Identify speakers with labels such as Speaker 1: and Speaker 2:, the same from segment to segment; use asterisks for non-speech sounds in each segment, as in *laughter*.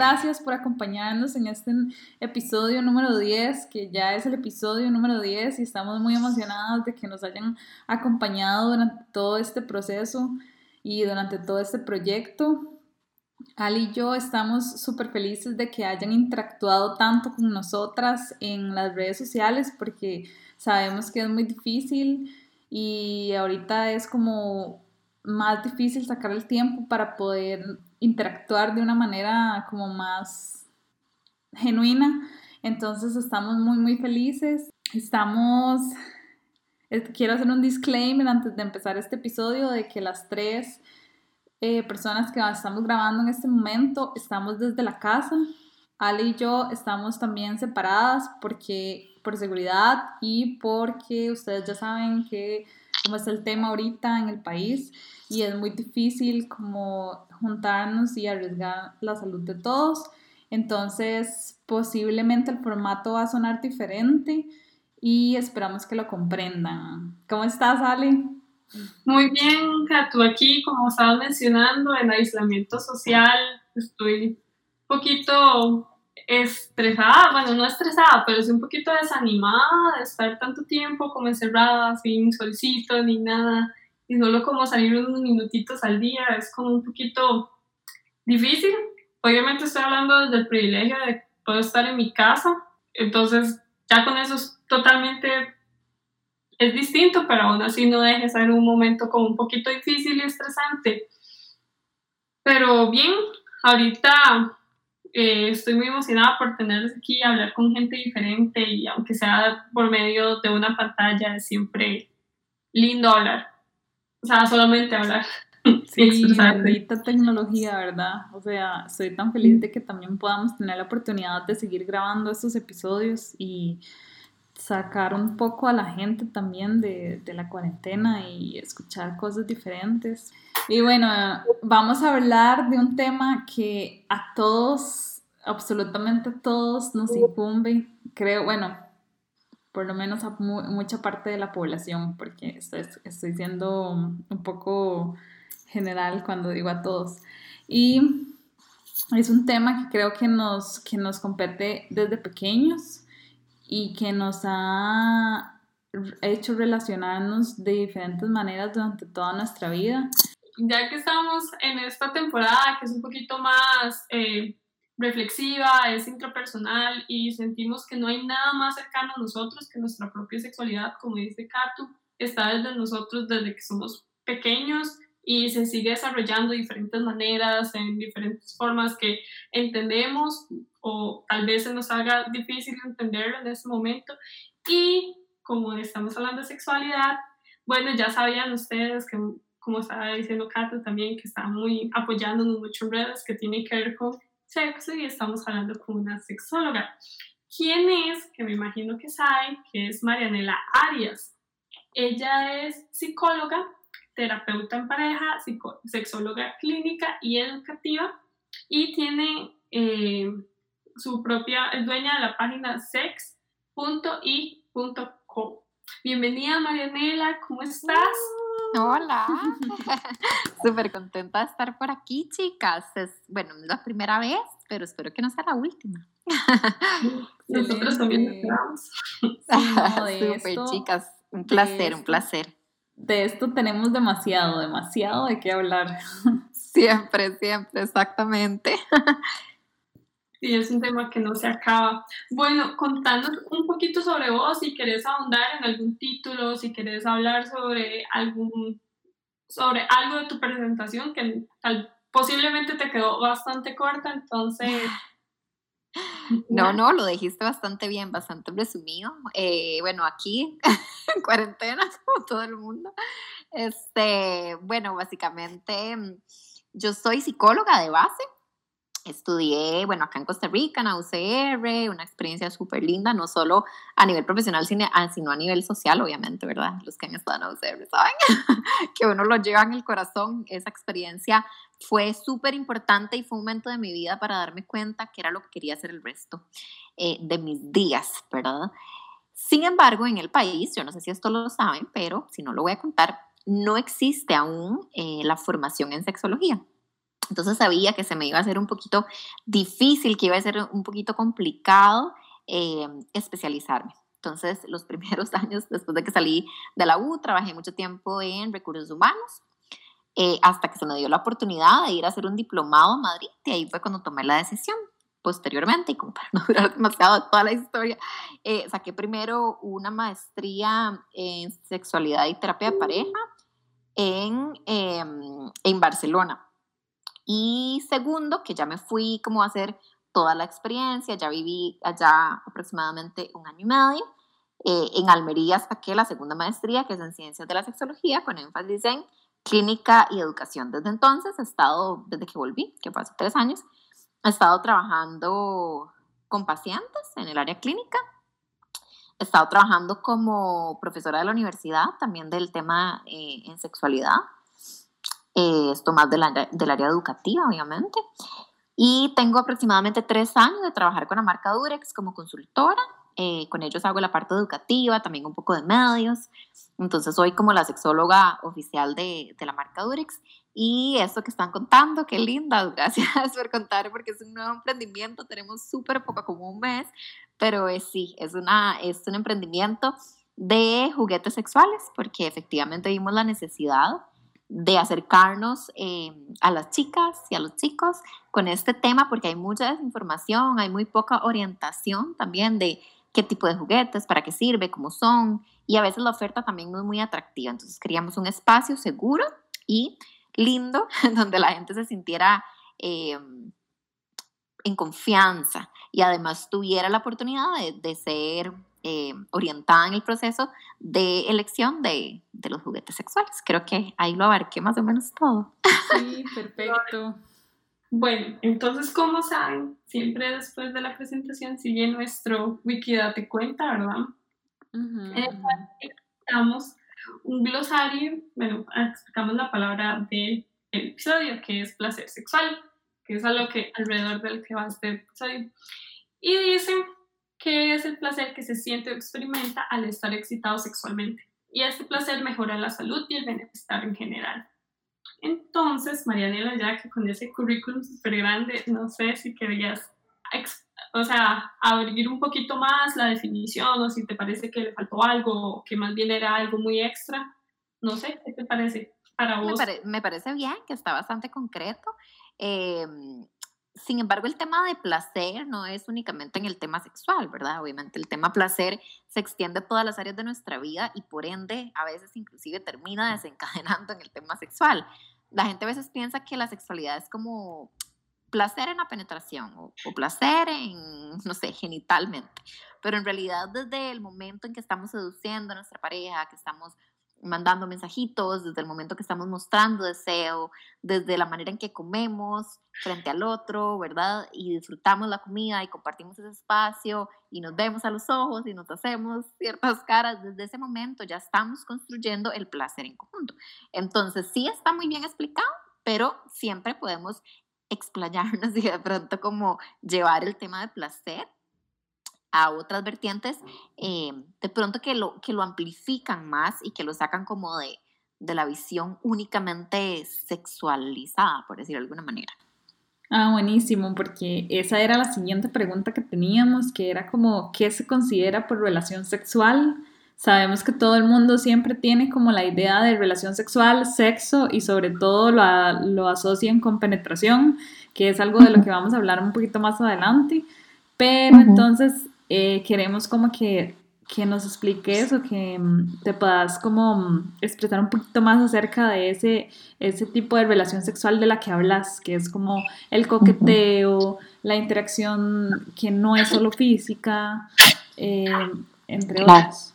Speaker 1: gracias por acompañarnos en este episodio número 10, que ya es el episodio número 10 y estamos muy emocionados de que nos hayan acompañado durante todo este proceso y durante todo este proyecto. Ali y yo estamos súper felices de que hayan interactuado tanto con nosotras en las redes sociales porque sabemos que es muy difícil y ahorita es como más difícil sacar el tiempo para poder interactuar de una manera como más genuina. Entonces estamos muy, muy felices. Estamos, quiero hacer un disclaimer antes de empezar este episodio de que las tres eh, personas que estamos grabando en este momento estamos desde la casa. Ali y yo estamos también separadas porque por seguridad y porque ustedes ya saben que como es el tema ahorita en el país y es muy difícil como juntarnos y arriesgar la salud de todos. Entonces, posiblemente el formato va a sonar diferente y esperamos que lo comprendan. ¿Cómo estás, Ale?
Speaker 2: Muy bien, Katu, aquí, como estabas mencionando, en aislamiento social, estoy un poquito estresada, bueno, no estresada, pero sí un poquito desanimada de estar tanto tiempo como encerrada, sin solcito ni nada, y solo como salir unos minutitos al día, es como un poquito difícil. Obviamente estoy hablando desde el privilegio de poder estar en mi casa, entonces ya con eso es totalmente, es distinto, pero aún así no deje de ser un momento como un poquito difícil y estresante. Pero bien, ahorita eh, estoy muy emocionada por tenerlos aquí y hablar con gente diferente y aunque sea por medio de una pantalla, es siempre lindo hablar. O sea, solamente hablar. *laughs*
Speaker 1: Sí, *laughs* bendita tecnología, ¿verdad? O sea, estoy tan feliz de que también podamos tener la oportunidad de seguir grabando estos episodios y sacar un poco a la gente también de, de la cuarentena y escuchar cosas diferentes. Y bueno, vamos a hablar de un tema que a todos, absolutamente a todos nos incumbe, creo, bueno, por lo menos a mucha parte de la población, porque estoy, estoy siendo un poco general cuando digo a todos. Y es un tema que creo que nos, que nos compete desde pequeños y que nos ha hecho relacionarnos de diferentes maneras durante toda nuestra vida.
Speaker 2: Ya que estamos en esta temporada que es un poquito más eh, reflexiva, es intrapersonal y sentimos que no hay nada más cercano a nosotros que nuestra propia sexualidad, como dice Katu, está desde nosotros desde que somos pequeños y se sigue desarrollando de diferentes maneras, en diferentes formas que entendemos o tal vez se nos haga difícil entenderlo en este momento. Y como estamos hablando de sexualidad, bueno, ya sabían ustedes que, como estaba diciendo Kato también, que está muy apoyándonos mucho en redes que tiene que ver con sexo y estamos hablando con una sexóloga. ¿Quién es? Que me imagino que saben, que es Marianela Arias. Ella es psicóloga, terapeuta en pareja, sexóloga clínica y educativa y tiene eh, su propia, es dueña de la página sex.i.co. Bienvenida Marianela, ¿cómo estás?
Speaker 3: Hola, *laughs* *laughs* súper contenta de estar por aquí, chicas. Es, bueno, es la primera vez, pero espero que no sea la última. *laughs*
Speaker 2: Nosotros también esperamos.
Speaker 3: súper, chicas, un placer, un placer.
Speaker 1: De esto tenemos demasiado, demasiado de qué hablar.
Speaker 3: Siempre, siempre, exactamente.
Speaker 2: Sí, es un tema que no se acaba. Bueno, contanos un poquito sobre vos, si querés ahondar en algún título, si querés hablar sobre algún, sobre algo de tu presentación que tal, posiblemente te quedó bastante corta, entonces... *laughs*
Speaker 3: No, no, lo dijiste bastante bien, bastante resumido. Eh, bueno, aquí, *laughs* en cuarentena, *laughs* como todo el mundo. Este, bueno, básicamente, yo soy psicóloga de base, Estudié, bueno, acá en Costa Rica, en la UCR, una experiencia súper linda, no solo a nivel profesional, ah, sino a nivel social, obviamente, ¿verdad? Los que han estado en la UCR saben *laughs* que uno lo lleva en el corazón. Esa experiencia fue súper importante y fue un momento de mi vida para darme cuenta que era lo que quería hacer el resto eh, de mis días, ¿verdad? Sin embargo, en el país, yo no sé si esto lo saben, pero si no lo voy a contar, no existe aún eh, la formación en sexología. Entonces sabía que se me iba a hacer un poquito difícil, que iba a ser un poquito complicado eh, especializarme. Entonces, *laughs* los primeros años después de que salí de la U, trabajé mucho tiempo en recursos humanos, eh, hasta que se me dio la oportunidad de ir a hacer un diplomado a Madrid, y ahí fue cuando tomé la decisión. Posteriormente, y como para *laughs* no durar demasiado toda la historia, eh, saqué primero una maestría en sexualidad y terapia de pareja en, em, en Barcelona. Y segundo, que ya me fui como a hacer toda la experiencia, ya viví allá aproximadamente un año y medio. Eh, en Almería saqué la segunda maestría, que es en Ciencias de la Sexología, con énfasis en clínica y educación. Desde entonces he estado, desde que volví, que fue hace tres años, he estado trabajando con pacientes en el área clínica. He estado trabajando como profesora de la universidad, también del tema eh, en sexualidad. Eh, esto más del área, educativa, obviamente. Y tengo aproximadamente tres años de trabajar con la marca Durex como consultora. Eh, con ellos hago la parte educativa, también un poco de medios. Entonces soy como la sexóloga oficial de, la marca Durex. Y eso que están contando, qué linda, *laughs* gracias por contar porque es un nuevo emprendimiento, tenemos súper poco, como un mes, pero sí, es, una, es un emprendimiento de juguetes sexuales porque efectivamente vimos la necesidad de acercarnos eh, a las chicas y a los chicos con este tema porque hay mucha desinformación, hay muy poca orientación también de qué tipo de juguetes, para qué sirve, cómo son y a veces la oferta también no es muy atractiva. Entonces queríamos un espacio seguro y lindo *laughs* donde la gente se sintiera eh, en confianza y además tuviera la oportunidad de ser eh, orientada en el proceso de elección de, de, los juguetes sexuales. Creo que ahí lo abarqué más o menos todo.
Speaker 1: Sí, perfecto.
Speaker 2: Bueno, entonces, como saben, siempre después de la presentación sigue nuestro Wikidate cuenta, ¿verdad? En el cual explicamos un glosario, bueno, explicamos la palabra del episodio, que es placer sexual, que es algo que alrededor del que va este episodio. Y dicen que es el placer que se siente o experimenta al estar excitado sexualmente. Y este placer mejora la salud y el bienestar en general. Entonces, Marianela, ya que con ese currículum súper grande, no sé si querías, o sea, abrir un poquito más la definición o si te parece que le faltó algo o que más bien era algo muy extra. No sé, ¿qué te parece para vos?
Speaker 3: Me, parece bien, que está bastante concreto. Eh, sin embargo, el tema de placer no es únicamente en el tema sexual, ¿verdad? Obviamente el tema placer se extiende a todas las áreas de nuestra vida y por ende a veces inclusive termina *laughs* desencadenando en el tema sexual. La gente a veces piensa que la sexualidad es como placer en la penetración o, placer en, no sé, genitalmente, pero en realidad desde el momento en que estamos seduciendo a nuestra pareja, que estamos mandando mensajitos, desde el momento que estamos mostrando deseo, desde la manera en que comemos frente al otro, ¿verdad? Y disfrutamos la comida y compartimos ese espacio y nos vemos a los ojos y nos hacemos ciertas caras, desde ese momento ya estamos construyendo el placer en conjunto. Entonces sí está muy bien explicado, pero siempre podemos explayarnos *laughs* y de pronto como llevar el tema de placer a otras vertientes, eh, de pronto que lo, que lo amplifican más y que lo sacan como de, de la visión únicamente sexualizada, por decirlo de alguna manera.
Speaker 1: Ah, buenísimo, porque esa era la siguiente pregunta que teníamos, que era como, ¿qué se considera por relación sexual? Sabemos que todo el mundo siempre tiene como la idea de relación sexual, sexo y sobre todo lo, lo asocian con penetración, que es algo de lo que vamos a hablar un poquito más adelante. Pero entonces, eh, queremos como que, que, nos expliques o que mm, te puedas como mm, expresar un poquito más acerca de ese, ese tipo de relación sexual de la que hablas, que es como el coqueteo, la interacción que no es solo física, eh, entre otros.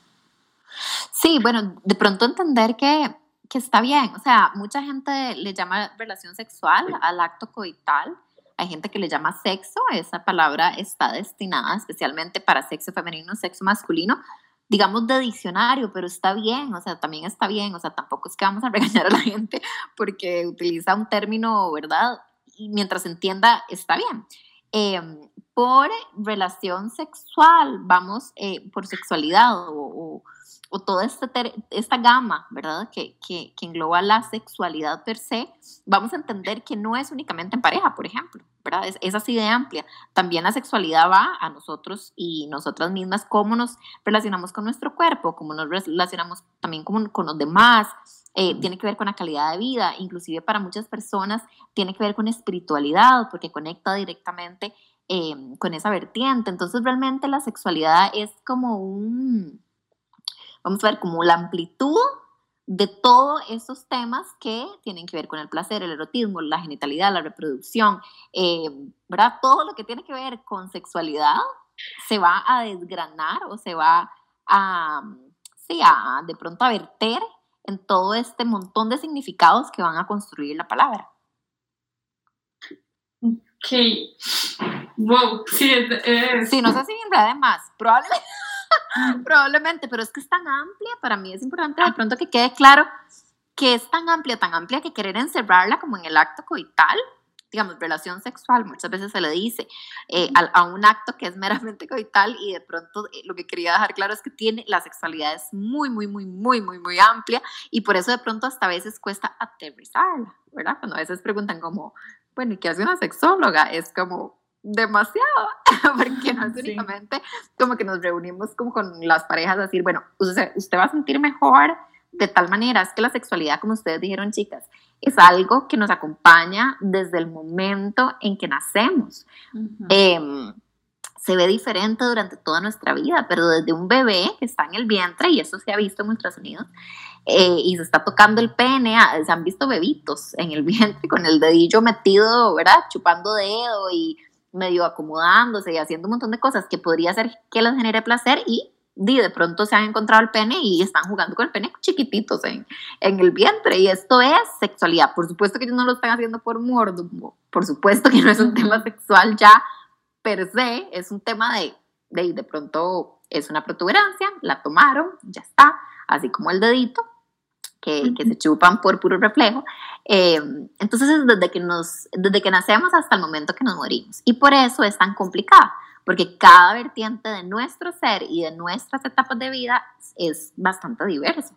Speaker 3: Sí, bueno, de pronto entender que, que está bien, o sea, mucha gente le llama relación sexual al acto coital, hay gente que le llama sexo, esa palabra está destinada especialmente para sexo femenino, sexo masculino, digamos de diccionario, pero está bien, o sea, también está bien, o sea, tampoco es que vamos a *laughs* regañar a la gente porque utiliza un término, ¿verdad? Y mientras entienda, está bien. Em, por relación sexual, vamos, eh, por sexualidad o, o, toda esta, esta gama, ¿verdad? Que, que, que, engloba la sexualidad per se, vamos a entender que no es únicamente en pareja, por ejemplo, ¿verdad? Es, es así de amplia. También la sexualidad va a nosotros y nosotras mismas, cómo nos relacionamos con nuestro cuerpo, cómo nos relacionamos también con, con los demás, eh, tiene que ver con la calidad de vida, inclusive para muchas personas tiene que ver con espiritualidad, porque conecta directamente Em, con esa vertiente. Entonces realmente la sexualidad es como un, vamos a ver, como la amplitud de todos esos temas que tienen que ver con el placer, el erotismo, la genitalidad, la reproducción, em, ¿verdad? Todo lo que tiene que ver con sexualidad se va a desgranar o se va a, sí, a de pronto a verter en todo este montón de significados que van a construir la palabra.
Speaker 2: Ok. Wow, sí, es,
Speaker 3: Sí, no sé si en más, probablemente, *laughs* probablemente, pero es que es tan amplia, para mí es importante de pronto que quede claro que es tan amplia, tan amplia que querer encerrarla como en el acto coital, digamos, relación sexual, muchas veces se le dice eh, a, un acto que es meramente coital y de pronto eh, lo que quería dejar claro es que tiene, la sexualidad es muy, muy, muy, muy, muy, muy amplia y por eso de pronto hasta a veces cuesta aterrizarla, ¿verdad? Cuando a veces preguntan como, bueno, ¿y qué hace una sexóloga? Es como, demasiado, *laughs* porque no es únicamente como que nos reunimos como con las parejas a decir, bueno, usted, usted va a sentir mejor de tal manera, es que la sexualidad, como ustedes dijeron chicas, es algo que nos acompaña desde el momento en que nacemos. Em, se ve diferente durante toda nuestra vida, pero desde un bebé que está en el vientre, y eso se ha visto en Estados Unidos, eh, y se está tocando el pene, ah, se han visto bebitos en el *laughs* vientre con el dedillo metido, ¿verdad? Chupando dedo y medio acomodándose y haciendo un montón de cosas que podría hacer que les genere placer y de pronto se han encontrado el pene y están jugando con el pene chiquititos en, en el vientre. Y esto es sexualidad. Por supuesto que ellos no lo están haciendo por morbo. Por supuesto que no es un tema sexual ya per se. Es un tema de, de, de pronto es una protuberancia, la tomaron, ya está. Así como el dedito, que, que, se chupan por puro reflejo. Eh, entonces es desde que, nos, desde que nacemos hasta el momento que nos morimos. Y por eso es tan complicada, porque cada vertiente de nuestro ser y de nuestras etapas de vida es bastante diverso.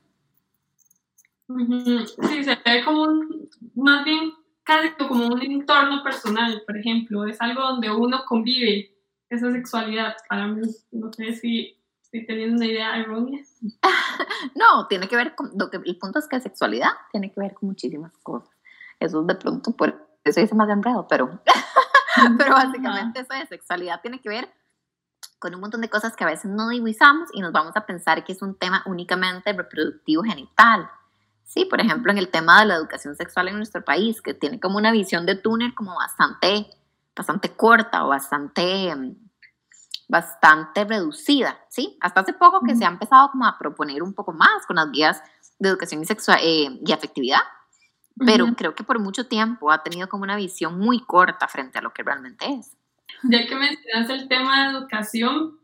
Speaker 2: Sí, se ve como un, más bien casi como un entorno personal, por ejemplo, es algo donde uno convive esa sexualidad. Para mí, no sé si Estoy teniendo una idea errónea. *laughs*
Speaker 3: no, tiene que ver con, lo que, el punto es que sexualidad tiene que ver con muchísimas cosas. Eso de pronto, por eso dice más enredo, pero, *laughs* pero básicamente eso de sexualidad tiene que ver con un montón de cosas que a veces no divisamos y nos vamos a pensar que es un tema únicamente reproductivo genital. Sí, por ejemplo, en el tema de la educación sexual en nuestro país, que tiene como una visión de túnel como bastante, bastante corta o bastante bastante reducida, ¿sí? Hasta hace poco que se ha empezado como a proponer un poco más con las guías de educación y, sexual, eh, y afectividad, pero creo que por mucho tiempo ha tenido como una visión muy corta frente a lo que realmente es.
Speaker 2: Ya que mencionas el tema de educación,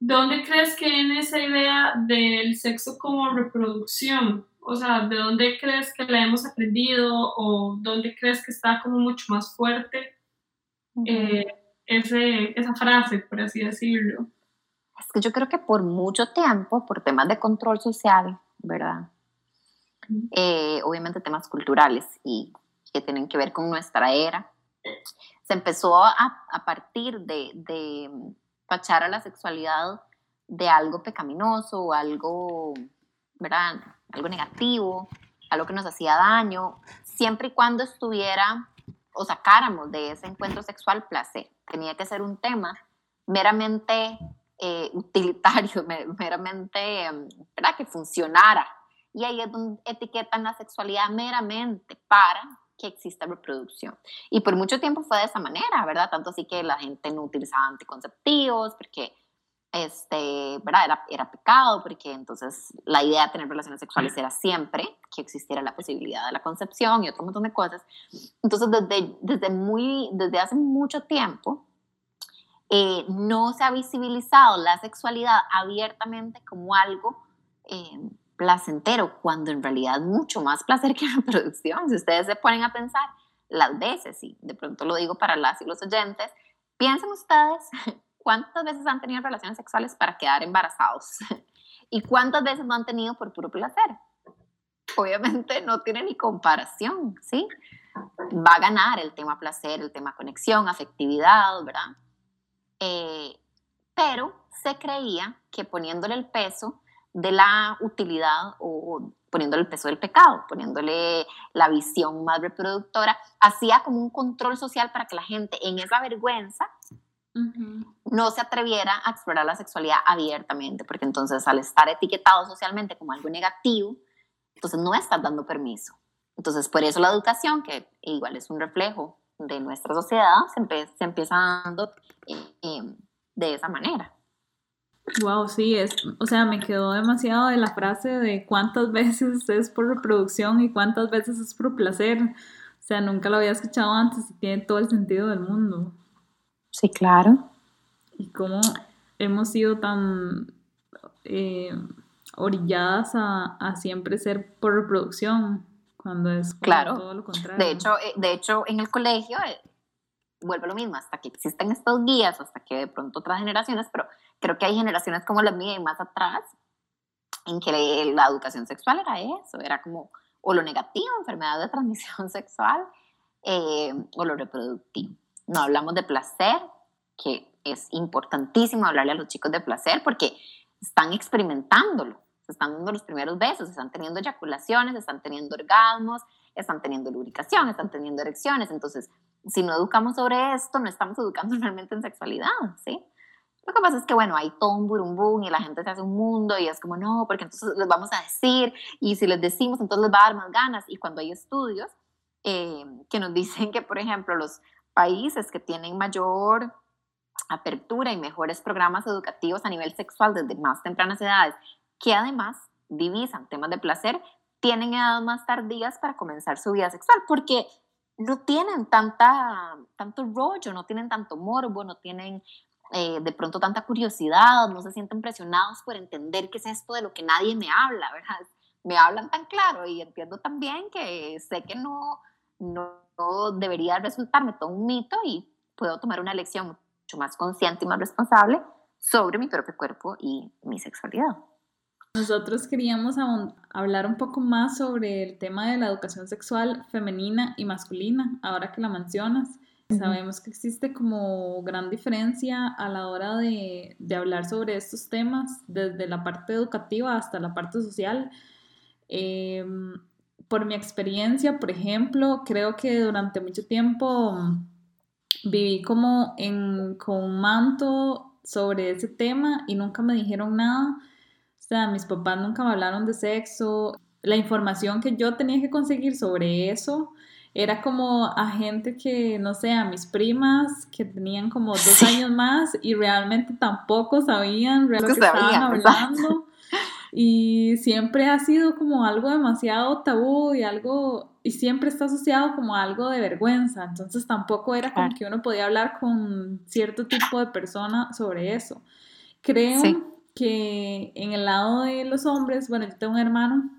Speaker 2: ¿dónde crees que viene esa idea del sexo como reproducción? O sea, ¿de dónde crees que la hemos aprendido o dónde crees que está como mucho más fuerte? ese, esa frase, por así decirlo?
Speaker 3: Es que yo creo que por mucho tiempo, por temas de control social, ¿verdad? Eh, obviamente temas culturales y que tienen que ver con nuestra era, se empezó a, a partir de, de tachar a la sexualidad de algo pecaminoso o algo, ¿verdad? Algo negativo, algo que nos hacía daño, siempre y cuando estuviera o sacáramos de ese encuentro sexual placer tenía que ser un tema meramente eh, *laughs* utilitario, meramente, em, ¿verdad? Que funcionara. Y ahí es donde etiquetan la sexualidad meramente para que exista reproducción. Y por mucho tiempo fue de esa manera, ¿verdad? Tanto así que la gente no utilizaba anticonceptivos porque este, ¿verdad? Era, era pecado, porque entonces la idea de tener relaciones sexuales era siempre que existiera la posibilidad de la concepción y otro montón de cosas. Entonces, desde, desde, muy, desde hace mucho tiempo, eh, no se ha visibilizado la sexualidad abiertamente como algo eh, placentero, cuando en realidad es mucho más *laughs* placer que la reproducción. Si ustedes se ponen a pensar las veces, y de pronto lo digo para las y los oyentes, Piensen ustedes cuántas veces han tenido relaciones sexuales para quedar embarazados *laughs* y cuántas veces no han tenido por puro placer. Obviamente no tiene ni comparación, ¿sí? Va a ganar el tema placer, el tema conexión, afectividad, ¿verdad? Eh, pero se creía que poniéndole el peso de la utilidad o poniéndole el peso del pecado, poniéndole la visión más reproductora, hacía como un control social para que la gente en esa vergüenza no se atreviera a explorar la sexualidad abiertamente, porque entonces al estar etiquetado socialmente como algo negativo, entonces no estás dando permiso. Entonces por eso la educación, que igual es un reflejo de nuestra sociedad, se, se empieza dando eh, eh, de esa manera.
Speaker 1: Wow, sí, es, o sea, me quedó demasiado de la frase de cuántas veces es por reproducción y cuántas veces es por placer. O sea, nunca lo había escuchado antes y tiene todo el sentido del mundo.
Speaker 3: Sí, claro.
Speaker 1: Y cómo hemos sido tan eh, orilladas a, siempre ser por reproducción, cuando es
Speaker 3: claro.
Speaker 1: todo lo contrario.
Speaker 3: De hecho, eh, de hecho, en el colegio, eh, vuelve lo mismo, hasta que existen estos guías, hasta que de pronto otras generaciones, pero creo que hay generaciones como la mía y más atrás, en que la educación sexual era eso, era como o lo negativo, enfermedad de transmisión *laughs* sexual, o lo reproductivo no hablamos de placer, que es importantísimo hablarle a los chicos de placer porque están experimentándolo, están dando los primeros besos, están teniendo eyaculaciones, están teniendo orgasmos, están teniendo lubricación, están teniendo erecciones. Entonces, si no educamos sobre esto, no estamos educando *laughs* realmente en sexualidad, ¿sí? Lo que pasa es que, bueno, hay todo un burumbum y la gente se hace un mundo y es como, no, porque entonces les vamos a decir y si les decimos, entonces les va a dar más ganas. Y cuando hay estudios eh, que nos *laughs* dicen que, por ejemplo, los países que tienen mayor apertura y mejores programas educativos a nivel sexual desde más tempranas edades, que además divisan temas de placer, tienen edades más tardías para comenzar su vida sexual, porque no tienen tanta, tanto rollo, no tienen tanto morbo, no tienen eh, de pronto tanta curiosidad, no se sienten presionados por entender qué es esto de lo que nadie me habla, ¿verdad? Me hablan tan claro y entiendo también que sé que no, no debería resultarme todo un mito y puedo tomar una elección mucho más consciente y más responsable sobre mi propio cuerpo y mi sexualidad.
Speaker 1: Nosotros queríamos hablar un poco más sobre el tema de la educación sexual femenina y masculina, ahora que la mencionas. Sabemos que existe como gran diferencia a la hora de, de, hablar sobre estos temas, desde la parte educativa hasta la parte social. Eh, por mi experiencia, por ejemplo, creo que durante mucho tiempo viví como en, con un manto sobre ese tema y nunca me dijeron nada. O sea, mis papás nunca me hablaron de sexo. La información que yo tenía que conseguir sobre eso era como a gente que, no sé, a mis primas que tenían como dos años más y realmente tampoco sabían lo que estaban hablando. Y siempre ha sido como algo demasiado tabú y algo, y siempre está asociado como algo de vergüenza. Entonces tampoco era como que uno podía hablar con cierto tipo de persona sobre eso. Creo que en el lado de los hombres, bueno, yo tengo un hermano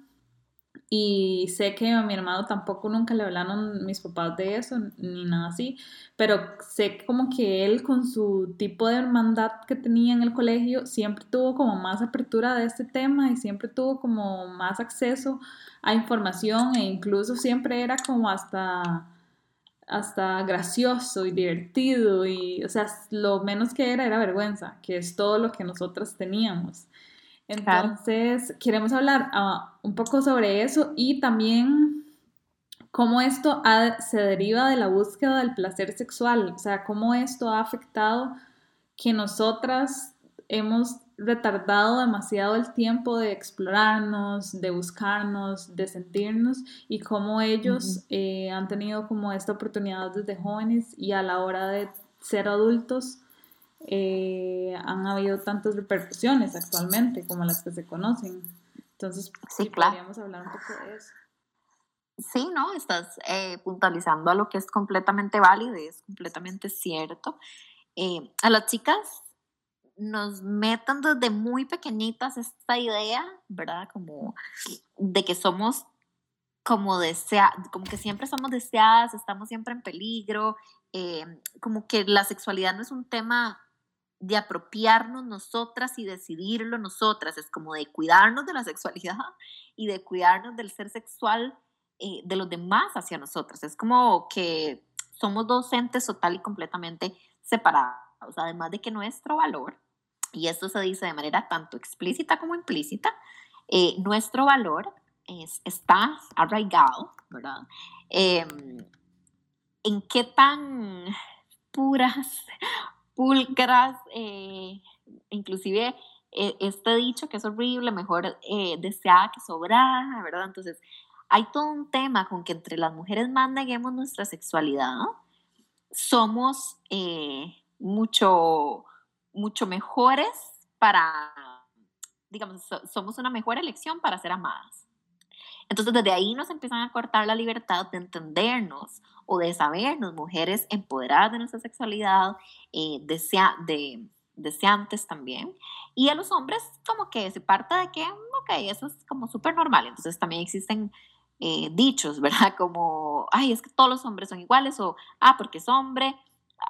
Speaker 1: y sé que a mi hermano tampoco nunca le hablaron mis papás de eso, ni nada así, pero sé como que él con su tipo de hermandad que tenía en el colegio siempre tuvo como más apertura de este tema y siempre tuvo como más acceso a información e incluso siempre era como hasta hasta gracioso y divertido y o sea, lo menos que era era vergüenza, que es todo lo que nosotras teníamos. Entonces, queremos hablar ah, un poco sobre eso y también cómo esto se deriva de la búsqueda del placer sexual, o sea, cómo esto ha afectado que nosotras hemos retardado demasiado el tiempo de explorarnos, de buscarnos, de sentirnos y cómo ellos eh, han tenido como esta oportunidad desde jóvenes y a la hora de ser adultos eh, han habido tantas repercusiones actualmente como las que se conocen. Entonces, sí, podríamos hablar un poco de eso.
Speaker 3: Sí, no, estás eh, puntualizando a lo que es completamente válido y es completamente cierto. Eh, a las chicas nos metan desde muy pequeñitas esta idea, ¿verdad? Como de que somos como desea, como que siempre somos deseadas, estamos siempre en peligro, eh, como que la sexualidad no es un tema de apropiarnos nosotras y decidirlo nosotras, es como de cuidarnos de la sexualidad *laughs* y de cuidarnos del ser sexual eh, de los demás hacia nosotras. Es como que somos docentes total y completamente separados, además de que nuestro valor, y esto se dice de manera tanto explícita como implícita, eh, nuestro valor es, está arraigado, ¿verdad? Em, en qué tan puras, pulcras, eh, inclusive eh, este dicho que es horrible, mejor eh, deseada que sobrada, ¿verdad? Entonces, hay todo un tema con que entre las mujeres más neguemos nuestra sexualidad, somos mucho, mucho mejores para, digamos, somos una mejor elección para ser amadas. Entonces desde ahí nos empiezan a cortar la libertad de entendernos o de sabernos mujeres empoderadas de nuestra sexualidad, eh, desea, de, deseantes también. Y a los hombres como que se parte de que, ok, eso es como súper normal. Entonces también existen eh, dichos, *laughs* ¿verdad? Como, ay, es que todos los hombres son iguales o, ah, porque es hombre.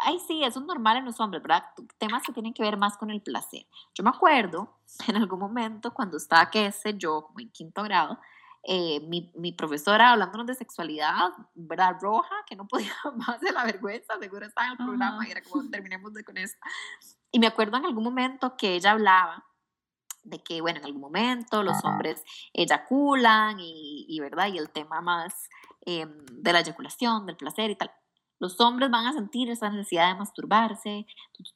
Speaker 3: Ay, sí, eso es normal en los hombres, ¿verdad? Temas que tienen que ver más con el placer. Yo me acuerdo *laughs* en algún momento cuando estaba, qué sé yo, como en quinto grado, eh, mi, mi, profesora hablándonos de sexualidad, ¿verdad? Roja, que no podía *laughs* más de la vergüenza, seguro estaba en el programa y era como, terminemos de con esto. Y me acuerdo en algún momento que ella hablaba de que, bueno, en algún momento los hombres eyaculan y, y, ¿verdad? Y el tema más em, de la eyaculación, del placer y tal. Los hombres van a sentir esa necesidad de masturbarse.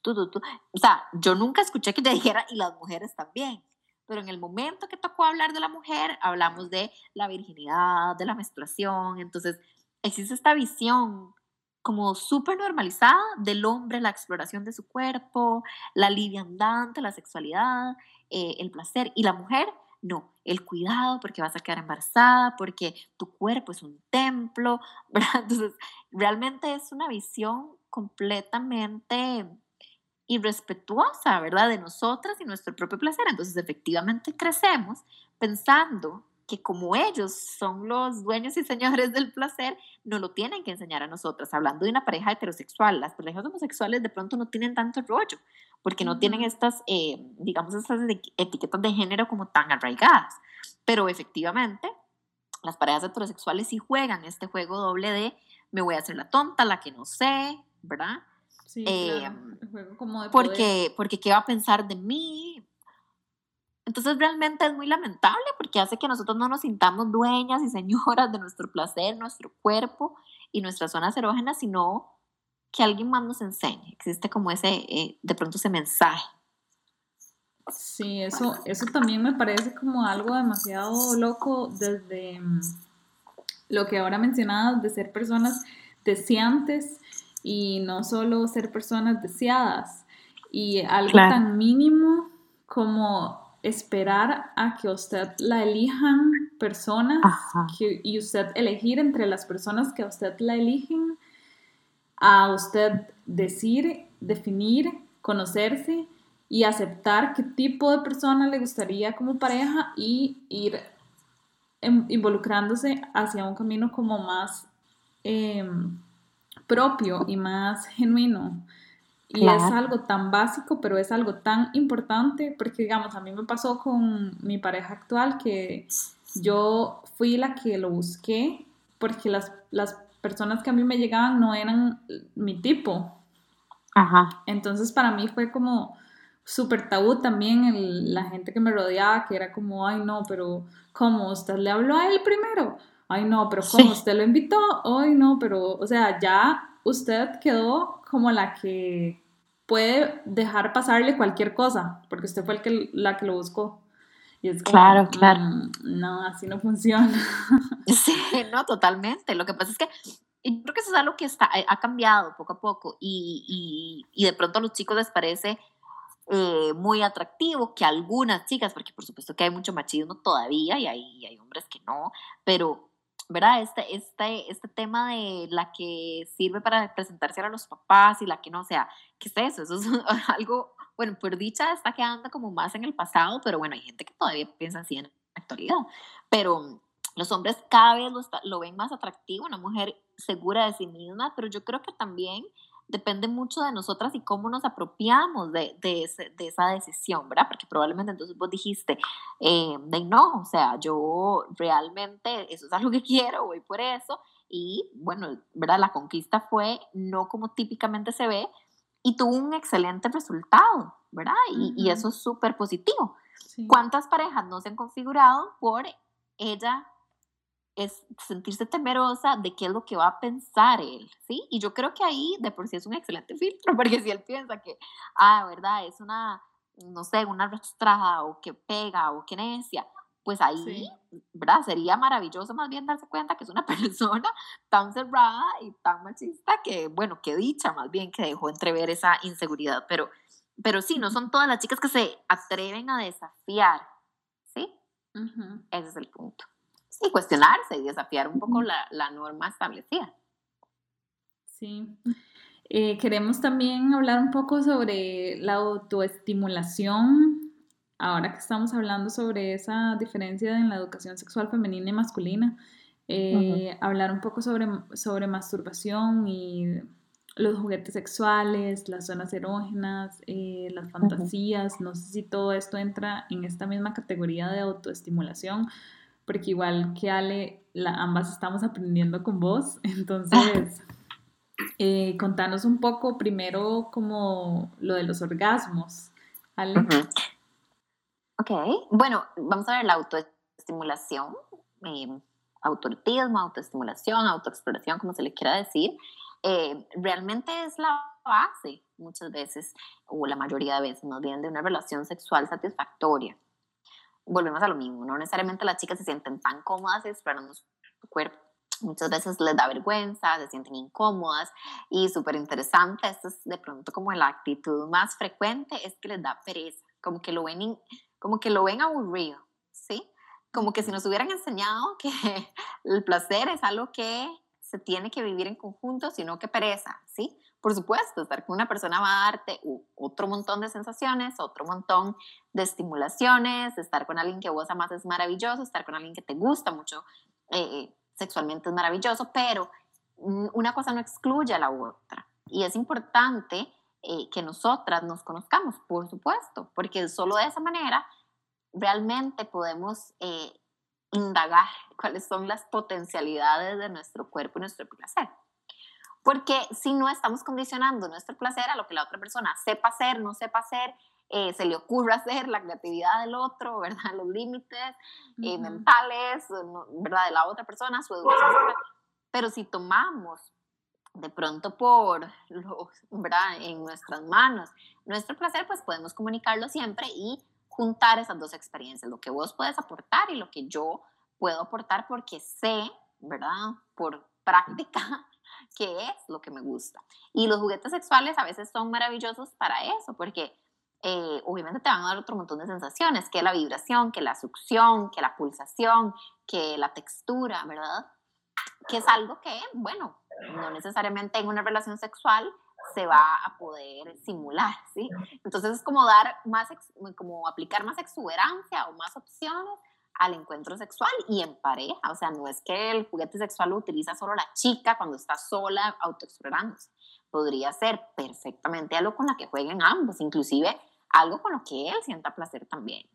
Speaker 3: o sea, yo nunca escuché que ella *laughs* dijera, y las mujeres también pero en el momento que tocó hablar de la mujer, hablamos de la virginidad, de la menstruación, entonces existe esta visión como súper normalizada del hombre, la exploración de su cuerpo, la liviandante, la sexualidad, eh, el placer, y la mujer, no, el cuidado porque vas a quedar embarazada, porque tu cuerpo es un templo, *laughs* Entonces, realmente es una visión completamente irrespetuosa, ¿verdad? De nosotras y nuestro propio placer. Entonces, efectivamente, crecemos pensando que como ellos son los dueños y señores del placer, no lo tienen que enseñar a nosotras. Hablando de una pareja heterosexual, las parejas homosexuales de pronto no tienen tanto rollo, porque no tienen estas, eh, digamos, estas etiquetas de género como tan arraigadas. Pero efectivamente, las parejas heterosexuales sí juegan este juego doble de me voy a hacer la tonta, la que no sé, ¿verdad?
Speaker 1: Sí, em, como de
Speaker 3: porque, porque qué va a pensar de mí. Entonces realmente es muy lamentable porque hace que nosotros no nos sintamos dueñas y señoras de nuestro placer, nuestro cuerpo y nuestras zonas erógenas, sino que alguien más nos enseñe. Existe como ese, eh, de pronto ese mensaje.
Speaker 1: Sí, eso, eso también me parece como algo demasiado loco desde mm, lo que ahora mencionabas de ser personas deseantes y no solo ser personas deseadas. Y algo tan mínimo como esperar a que usted la elijan personas y usted elegir entre las personas que a usted la eligen, a usted decir, definir, conocerse y aceptar qué tipo de persona le gustaría como pareja y ir em, involucrándose hacia un camino como más em, propio y más genuino. Y es algo tan básico, pero es algo tan importante, porque digamos, a mí me pasó con mi pareja actual que yo fui la que lo busqué, porque las, las personas que a mí me llegaban no eran mi tipo. Ajá. Entonces para mí fue como súper tabú también la gente que me rodeaba, que era como, ay no, pero ¿cómo? ¿Usted le habló a él primero? Ay no, pero ¿cómo usted lo invitó? Ay no, pero, o sea, ya usted quedó como la que puede dejar pasarle cualquier cosa, porque usted fue el que, la que lo buscó. Y es claro, claro. Mm, no, así no funciona. *laughs*
Speaker 3: Sí, no, totalmente. Lo que pasa es que yo creo que eso es algo que está, ha cambiado poco a poco y, y, y de pronto a los chicos les parece eh, muy atractivo que algunas chicas, porque por supuesto que hay mucho machismo todavía y hay, hay hombres que no, pero ¿verdad? Este, este, este tema de la que sirve para presentarse a los papás y la que no, o sea, ¿qué es eso? Eso es *laughs* algo, bueno, por dicha está quedando como más en el pasado, pero bueno, hay gente que todavía piensa así en la actualidad. Pero los hombres cada vez lo, lo ven más atractivo, una mujer segura de sí misma, pero yo creo que también depende mucho de nosotras y cómo nos apropiamos de, de, esa decisión, ¿verdad? Porque probablemente entonces vos dijiste, eh, de no, o sea, yo realmente eso es algo que *laughs* quiero, voy por eso. Y bueno, ¿verdad? La conquista fue no como típicamente se ve y tuvo un excelente resultado, ¿verdad? Y, y eso es súper positivo. ¿Cuántas parejas no se han configurado por ella es sentirse temerosa de qué es lo que va a pensar él, ¿sí? Y yo creo que ahí de por sí es un excelente *laughs* filtro, porque si él piensa que, ah, verdad, es una, no sé, una arrastrada o que pega o que necia, pues ahí, ¿verdad? Sería maravilloso más bien darse cuenta que es una *laughs* persona tan cerrada y tan machista que, bueno, que dicha más bien que dejó entrever esa inseguridad, pero, pero sí, no son todas las chicas que se atreven a desafiar, ¿sí? Ese es el punto y cuestionarse y desafiar un poco la, la norma establecida.
Speaker 1: Sí. Eh, queremos también hablar un poco sobre la autoestimulación, ahora que estamos hablando sobre esa diferencia en la educación sexual femenina y masculina. Eh, hablar un poco sobre, sobre masturbación y los juguetes sexuales, las zonas erógenas, eh, las fantasías, no sé si todo esto entra en esta misma categoría de autoestimulación, porque igual que Ale, la, ambas estamos aprendiendo con vos, *laughs* entonces *laughs* eh, contanos un poco primero como lo de los orgasmos, Ale.
Speaker 3: Ok, bueno, vamos a ver la autoestimulación, eh, autorotismo, autoestimulación, autoexploración, como se le quiera decir, eh, realmente es la base muchas veces, o la mayoría de veces, más bien, de una relación sexual satisfactoria volvemos a lo mismo, no necesariamente las chicas se sienten tan cómodas explorando su cuerpo. Muchas veces les da vergüenza, se sienten incómodas y súper interesante, esto es de pronto como la actitud más frecuente, es que les da pereza, como que lo ven, como que lo ven aburrido, ¿sí? Como que si nos hubieran enseñado *laughs* que el placer es algo que se tiene que vivir en conjunto, sino que pereza, ¿sí? Por supuesto, estar con una persona va a darte otro montón de sensaciones, otro montón de estimulaciones, estar con alguien que vos amas es maravilloso, estar con alguien que te gusta mucho eh, sexualmente es maravilloso, pero una cosa no excluye a la otra. Y es importante eh, que nosotras nos conozcamos, por supuesto, porque solo de esa manera realmente podemos eh, indagar cuáles son las potencialidades de nuestro cuerpo y nuestro placer. Porque si no estamos condicionando nuestro placer a lo que la otra persona sepa hacer, no sepa hacer, eh, se le ocurra hacer, la creatividad del otro, *laughs* ¿verdad? Los límites eh, mentales, ¿verdad? De la otra persona, su educación. Pero si tomamos de pronto por los, ¿verdad? En nuestras manos nuestro placer, pues podemos comunicarlo siempre y juntar esas dos experiencias, lo que vos puedes aportar y lo que yo puedo aportar porque sé, ¿verdad? Por práctica qué es lo que me gusta. Y los juguetes sexuales a veces son maravillosos para eso, porque eh, obviamente te van a dar otro montón de sensaciones, que la vibración, que la succión, que la pulsación, que la textura, ¿verdad? Que es algo que, bueno, no necesariamente en una relación sexual se va a poder simular, ¿sí? Entonces es como dar más, como aplicar más exuberancia o más opciones al encuentro sexual y en pareja. O sea, no es que el juguete sexual lo utiliza solo la chica cuando está sola autoexplorándose. Podría ser perfectamente algo con la que jueguen ambos, inclusive algo con lo que él sienta placer también.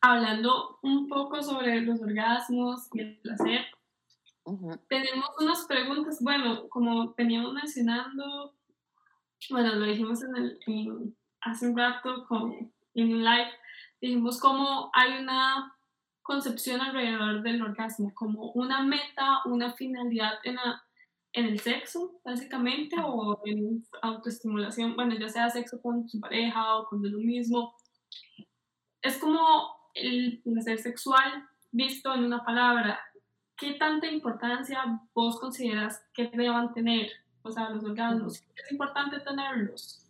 Speaker 2: Hablando un poco sobre los orgasmos y el placer, tenemos unas preguntas, bueno, como veníamos mencionando, bueno, lo dijimos en el, hace un rato con en live, dijimos cómo hay una concepción alrededor del orgasmo, como una meta, una finalidad en, en el sexo, básicamente, o en autoestimulación, bueno, ya sea sexo con su pareja o con lo mismo. Es como el placer sexual visto en una palabra. ¿Qué tanta importancia vos consideras que deban tener? O sea, los orgasmos. ¿Es importante tenerlos?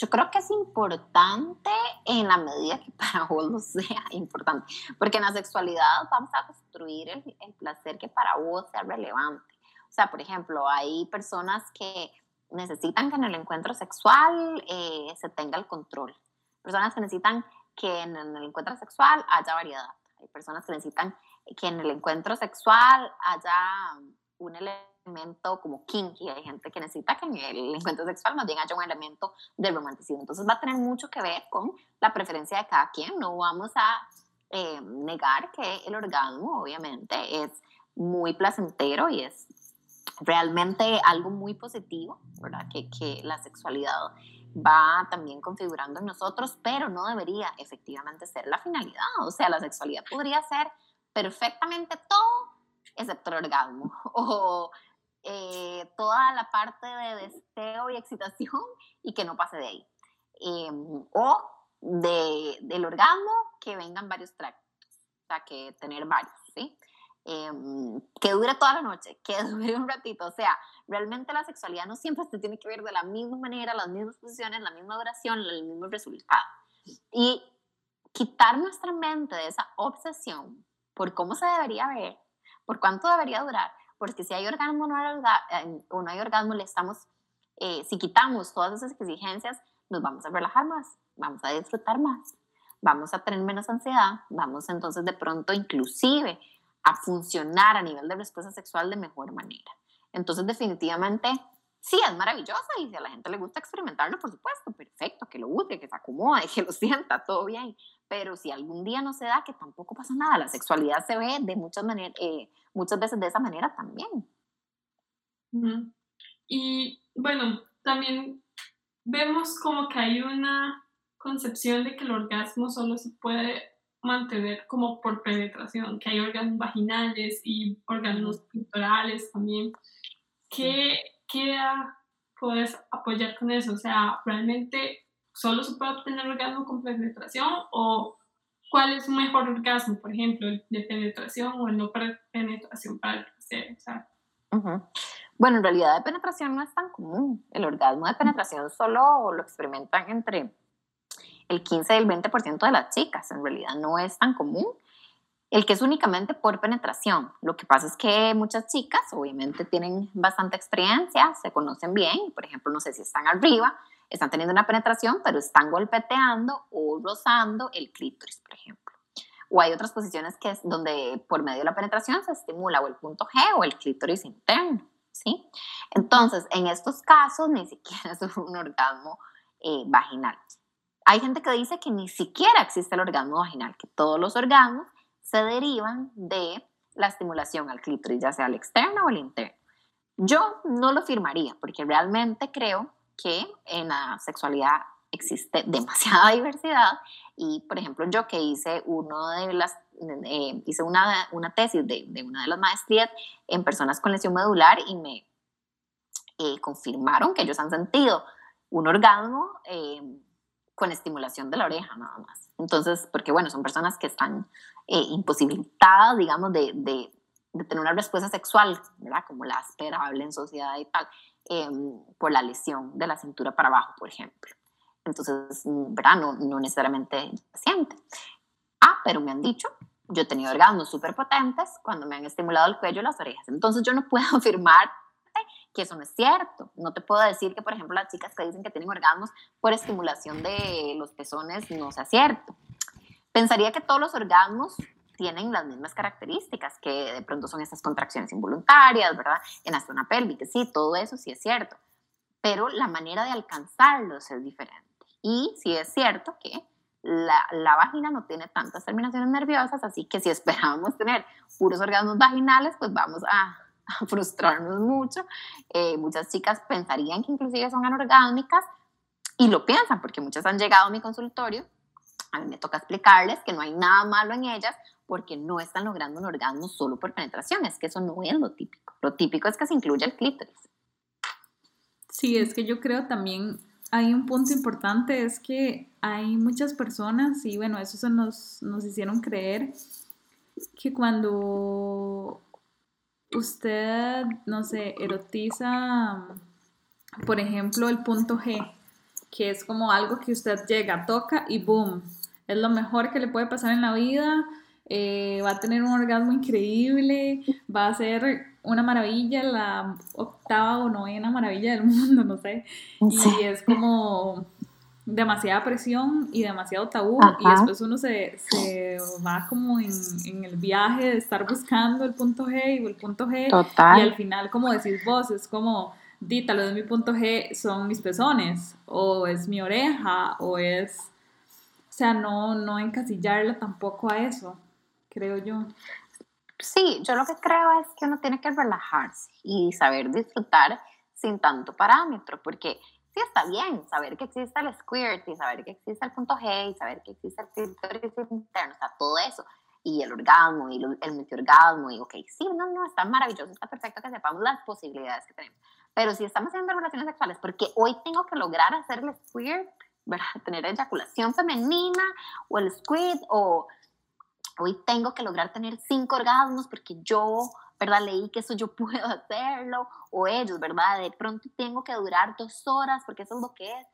Speaker 3: Yo creo que es importante en la medida que para vos lo sea importante, porque en la sexualidad vamos a construir el, placer que para vos sea relevante. O sea, por ejemplo, hay personas que necesitan que en el encuentro sexual eh, se tenga el control, personas que necesitan que en el encuentro sexual haya variedad. Hay personas que necesitan que en el encuentro sexual haya un elemento como kinky, hay gente que necesita que en el encuentro sexual más bien haya un elemento de romanticismo. Entonces va a tener mucho que ver con la preferencia de cada quien. No vamos a eh, negar que el orgasmo obviamente es muy placentero y es realmente algo muy positivo, ¿verdad? Que, que la sexualidad va también configurando en nosotros, pero no debería efectivamente ser la finalidad. O sea, la sexualidad podría ser perfectamente todo excepto el orgasmo *laughs* eh, toda la parte de deseo y excitación *laughs* y que no pase de ahí. Em, o de, del orgasmo que vengan varios tractos, o sea, que tener varios, ¿sí? Em, que dure toda la noche, que *laughs* dure un ratito, o sea, realmente la sexualidad no siempre se tiene que ver de la misma manera, las mismas posiciones, la misma duración, el mismo resultado. Y quitar nuestra mente de esa obsesión por cómo se debería ver, por cuánto debería durar, porque si hay orgasmo o no hay, eh, o no hay orgasmo, le estamos, eh, si quitamos todas esas exigencias, nos vamos a relajar más, vamos a disfrutar más, vamos a tener menos ansiedad, vamos entonces de pronto inclusive a funcionar a nivel de respuesta sexual de mejor manera. Entonces definitivamente sí, es maravilloso y si a la gente le gusta experimentarlo, por supuesto, perfecto, que lo use, que se acomode, que lo sienta, todo bien. Pero si algún día no se da, que tampoco pasa nada. La sexualidad se ve de muchas, maneras, eh, muchas veces de esa manera también.
Speaker 2: Y bueno, también vemos como que hay una concepción de que el orgasmo solo se puede mantener como por penetración, que hay orgasmos vaginales y orgasmos clitorales también. ¿Qué, ¿Qué puedes apoyar con eso? O sea, ¿realmente solo se puede obtener orgasmo con penetración o cuál es un mejor orgasmo, por ejemplo, el de penetración o el no penetración para el placer?
Speaker 3: Bueno, en realidad de penetración no es tan común. El orgasmo de penetración solo lo experimentan entre el 15 y el 20% de las chicas. En realidad no es tan común. El que es únicamente por penetración. Lo que pasa es que muchas chicas obviamente tienen bastante experiencia, se conocen bien, por ejemplo, no sé si están arriba, están teniendo una penetración, pero están golpeteando o rozando el clítoris, por ejemplo. O hay otras posiciones que es donde por medio de la penetración se estimula o el punto G o el clítoris interno. ¿sí? Entonces, en estos casos ni siquiera *laughs* es un orgasmo eh, vaginal. Hay gente que dice que ni siquiera existe el orgasmo vaginal, que todos los orgasmos se derivan de la estimulación al clítoris, ya sea al externo o al interno. Yo no lo firmaría porque realmente creo que en la sexualidad existe *laughs* demasiada diversidad y, por ejemplo, yo que hice, uno de las, eh, hice una, una tesis de, de, una de las maestrías en personas con lesión medular y me eh, confirmaron que ellos han sentido un orgasmo eh, con estimulación de la oreja nada más. Entonces, porque bueno, son personas que están imposibilitadas, digamos, de, de, de, tener una respuesta sexual, ¿verdad? Como la esperable en sociedad y tal, por la lesión de la cintura para abajo, por ejemplo. Entonces, mm, ¿verdad? No, no necesariamente paciente. Ah, pero me han dicho, yo he tenido orgasmos súper potentes cuando me han estimulado el cuello y las orejas. Entonces, yo no puedo *laughs* afirmar que eso no es cierto. No te puedo decir que, por ejemplo, las chicas que dicen que tienen orgasmos por estimulación de los pezones no sea cierto. Pensaría que todos los orgasmos tienen las mismas características, que de pronto son estas contracciones involuntarias, ¿verdad? En la zona pélvica, sí, todo eso sí es cierto, pero la manera de alcanzarlos es diferente. Y sí es cierto que la, la, vagina no tiene tantas terminaciones nerviosas, así que si esperábamos tener puros orgasmos vaginales, pues vamos a, frustrarnos mucho. Eh, muchas chicas pensarían que inclusive son anorgásmicas y lo piensan porque muchas han llegado a mi consultorio. A mí me toca explicarles que no hay nada malo en ellas porque no están logrando un orgasmo solo por penetración. Es que eso no es lo típico. Lo típico es que se incluya el clítoris.
Speaker 1: Sí, es que yo creo también hay un punto importante, es que hay muchas personas, y bueno, eso se nos, nos hicieron creer, que cuando usted, no sé, erotiza, por ejemplo, el punto G, que es como algo que usted llega, toca y boom, es lo mejor que le puede pasar en la vida, eh, va a tener un orgasmo increíble, va a ser una maravilla, la octava o novena maravilla del *laughs* mundo, no sé. Y es como, demasiada presión y demasiado tabú y después uno se, se va como en, en, el viaje de estar buscando el punto G y el punto G y al final como decís vos es como di tal vez mi punto G son mis pezones o es mi oreja o es o sea no no encasillarla tampoco a eso creo yo
Speaker 3: sí yo lo que creo es que uno tiene que relajarse y saber disfrutar sin tanto parámetro porque sí está bien saber que existe el squirt y saber que existe el punto G y saber que existe el clítoris interno, o sea, todo eso, y el orgasmo y el multiorgasmo, y ok, sí, no, no, está maravilloso, está perfecto que sepamos las posibilidades que tenemos. Pero si estamos haciendo relaciones sexuales, porque hoy tengo que lograr hacer el squirt, ¿verdad? tener eyaculación femenina o el squirt, o hoy tengo que lograr tener cinco orgasmos porque yo ¿verdad? Leí que eso yo *laughs* puedo hacerlo, o ellos, ¿verdad? De pronto tengo que durar dos horas porque eso es lo que es.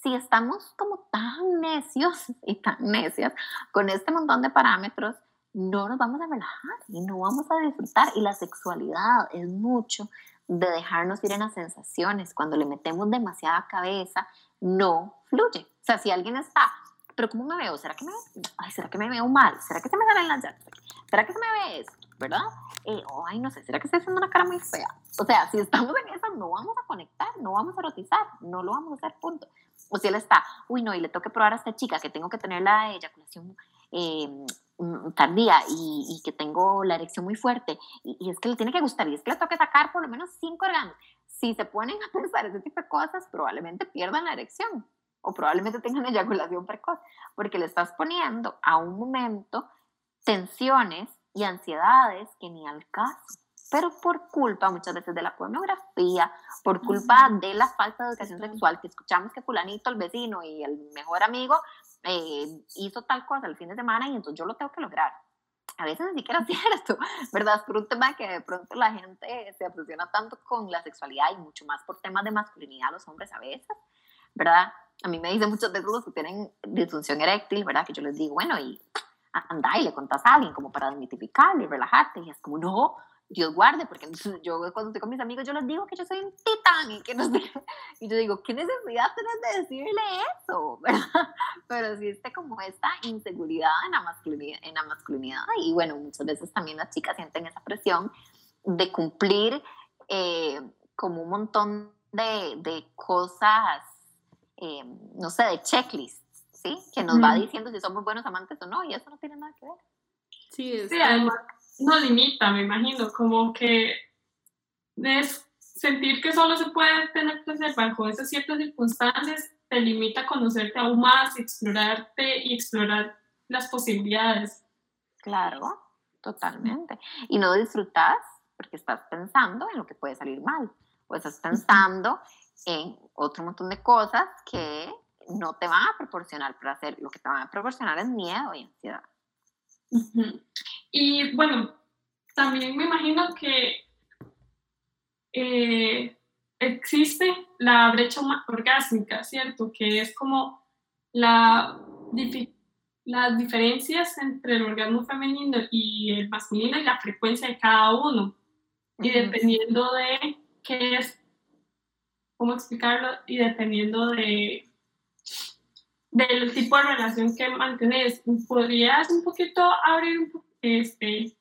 Speaker 3: Si estamos como tan necios *laughs* y tan necias con este montón de parámetros, no nos vamos a relajar y no vamos a disfrutar. Y la sexualidad es mucho de dejarnos ir en las sensaciones. Cuando le metemos demasiada cabeza, no fluye. O sea, si alguien está, pero ¿cómo me veo? ¿Será que me, ay, ¿será que me veo mal? ¿Será que se me salen las llaves? ¿Será que se me ve esto? ¿verdad? Eh, ay, no sé, ¿será que estoy haciendo una cara muy fea? O sea, si estamos en esas, no vamos a conectar, no vamos a erotizar, no lo vamos a hacer, punto. O si él está, uy, no, y le tengo que probar a esta chica que tengo que tener la eyaculación eh, tardía y, y, que tengo la erección muy fuerte, y, es que le tiene que gustar, y es que le tengo que sacar por lo menos cinco órganos. Si se ponen a pensar ese tipo de cosas, probablemente pierdan la erección o probablemente tengan eyaculación precoz, porque le estás poniendo a un momento tensiones y ansiedades que ni al caso. Pero por culpa muchas veces de la pornografía, por culpa de la falta de educación sexual, que escuchamos que fulanito, el vecino y el mejor amigo eh, hizo tal cosa el fin de semana y entonces yo lo tengo que lograr. A veces ni siquiera *laughs* es cierto, ¿verdad? Es por un tema que de pronto la gente se obsesiona tanto con la sexualidad y mucho más por temas de masculinidad los hombres a veces, ¿verdad? A mí me dicen muchas veces los que tienen disfunción eréctil, ¿verdad? Que yo les digo, bueno, y anda y le contás a alguien como para desmitificarlo y relajarte. Y es como, no, Dios guarde, porque *laughs* yo cuando estoy con mis amigos yo les digo que yo soy un titán y que no sé, y yo digo, ¿qué necesidad tienes de decirle eso? *laughs* Pero existe como esta inseguridad en la, masculinidad, en la masculinidad y bueno, muchas veces también las chicas sienten esa presión de cumplir eh, como un montón de, de cosas, eh, no sé, de checklist que nos va diciendo si somos buenos amantes o no, y eso no tiene nada que ver.
Speaker 2: Sí, sí además no limita, me imagino, como que es sentir que solo se puede tener placer bajo esas ciertas circunstancias te limita a conocerte aún más, explorarte y explorar las posibilidades.
Speaker 3: Claro, totalmente. Y no disfrutas porque estás pensando en lo que puede salir mal, o estás pensando en otro montón de cosas que no te van a proporcionar placer, lo que te van a proporcionar es miedo y ansiedad.
Speaker 2: Y bueno, también me imagino que eh, existe la brecha orgásmica, ¿cierto? Que es como la, las diferencias entre el orgasmo femenino y el masculino y la frecuencia de cada uno. Y dependiendo de qué es, cómo explicarlo, y dependiendo de del tipo de relación que mantienes. ¿Podrías un poquito abrir, este,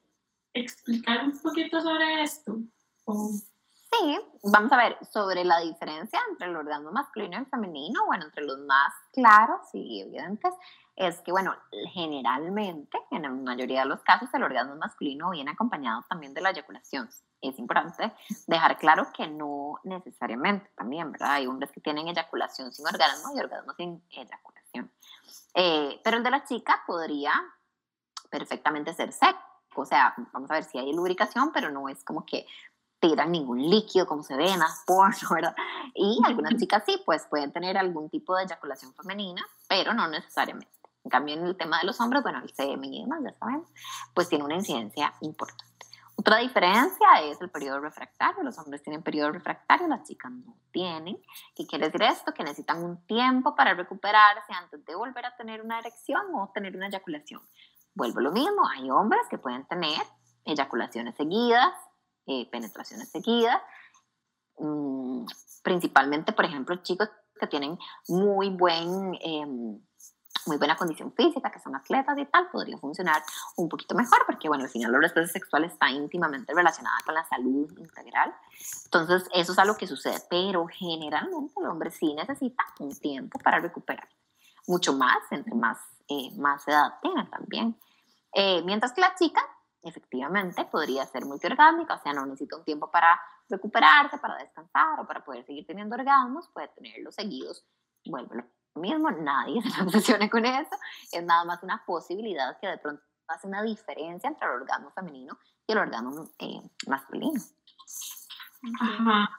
Speaker 2: explicar un poquito sobre esto?
Speaker 3: Sí, vamos a ver sobre la diferencia entre el orgasmo masculino y femenino, bueno, entre los más claros y evidentes, es que, bueno, generalmente, en la mayoría de los casos, el orgasmo masculino viene acompañado también de la eyaculación. Es importante dejar claro que no necesariamente también, ¿verdad? Hay hombres que tienen eyaculación sin orgasmo y orgasmo sin eyaculación. Eh, pero el de la chica podría perfectamente ser seco. O sea, vamos a ver si hay lubricación, pero no es como que tiran ningún líquido como se ve en las porno, *laughs* ¿verdad? Y algunas chicas sí, pues pueden tener algún tipo de eyaculación femenina, pero no necesariamente. En cambio, en el tema de los hombres, bueno, el semen y demás, ya saben, pues tiene una incidencia importante. Otra diferencia es el periodo refractario. Los hombres tienen periodo refractario, las chicas no tienen. ¿Qué quiere decir esto? Que necesitan un tiempo para recuperarse antes de volver a tener una erección o tener una eyaculación. Vuelvo lo mismo, hay hombres que pueden tener eyaculaciones seguidas, eh, penetraciones seguidas, mm, principalmente, por ejemplo, chicos que tienen muy buen... Em, muy buena condición física, que son atletas y tal, podría funcionar un poquito mejor, porque bueno, al final la respuesta sexual está íntimamente relacionada con la salud integral. Entonces, eso es algo que sucede, pero generalmente el hombre sí necesita un tiempo para recuperar, mucho más, entre más, eh, más edad tenga también. Eh, mientras que la chica, efectivamente, podría ser multiorgásmica, o sea, no necesita un tiempo para recuperarse, para descansar o para poder seguir teniendo orgasmos, puede tenerlos seguidos, vuelve mismo, nadie *laughs* se obsesione con eso, es nada más una posibilidad que de pronto hace una diferencia entre el orgasmo femenino y el orgasmo eh, masculino.
Speaker 2: Ajá.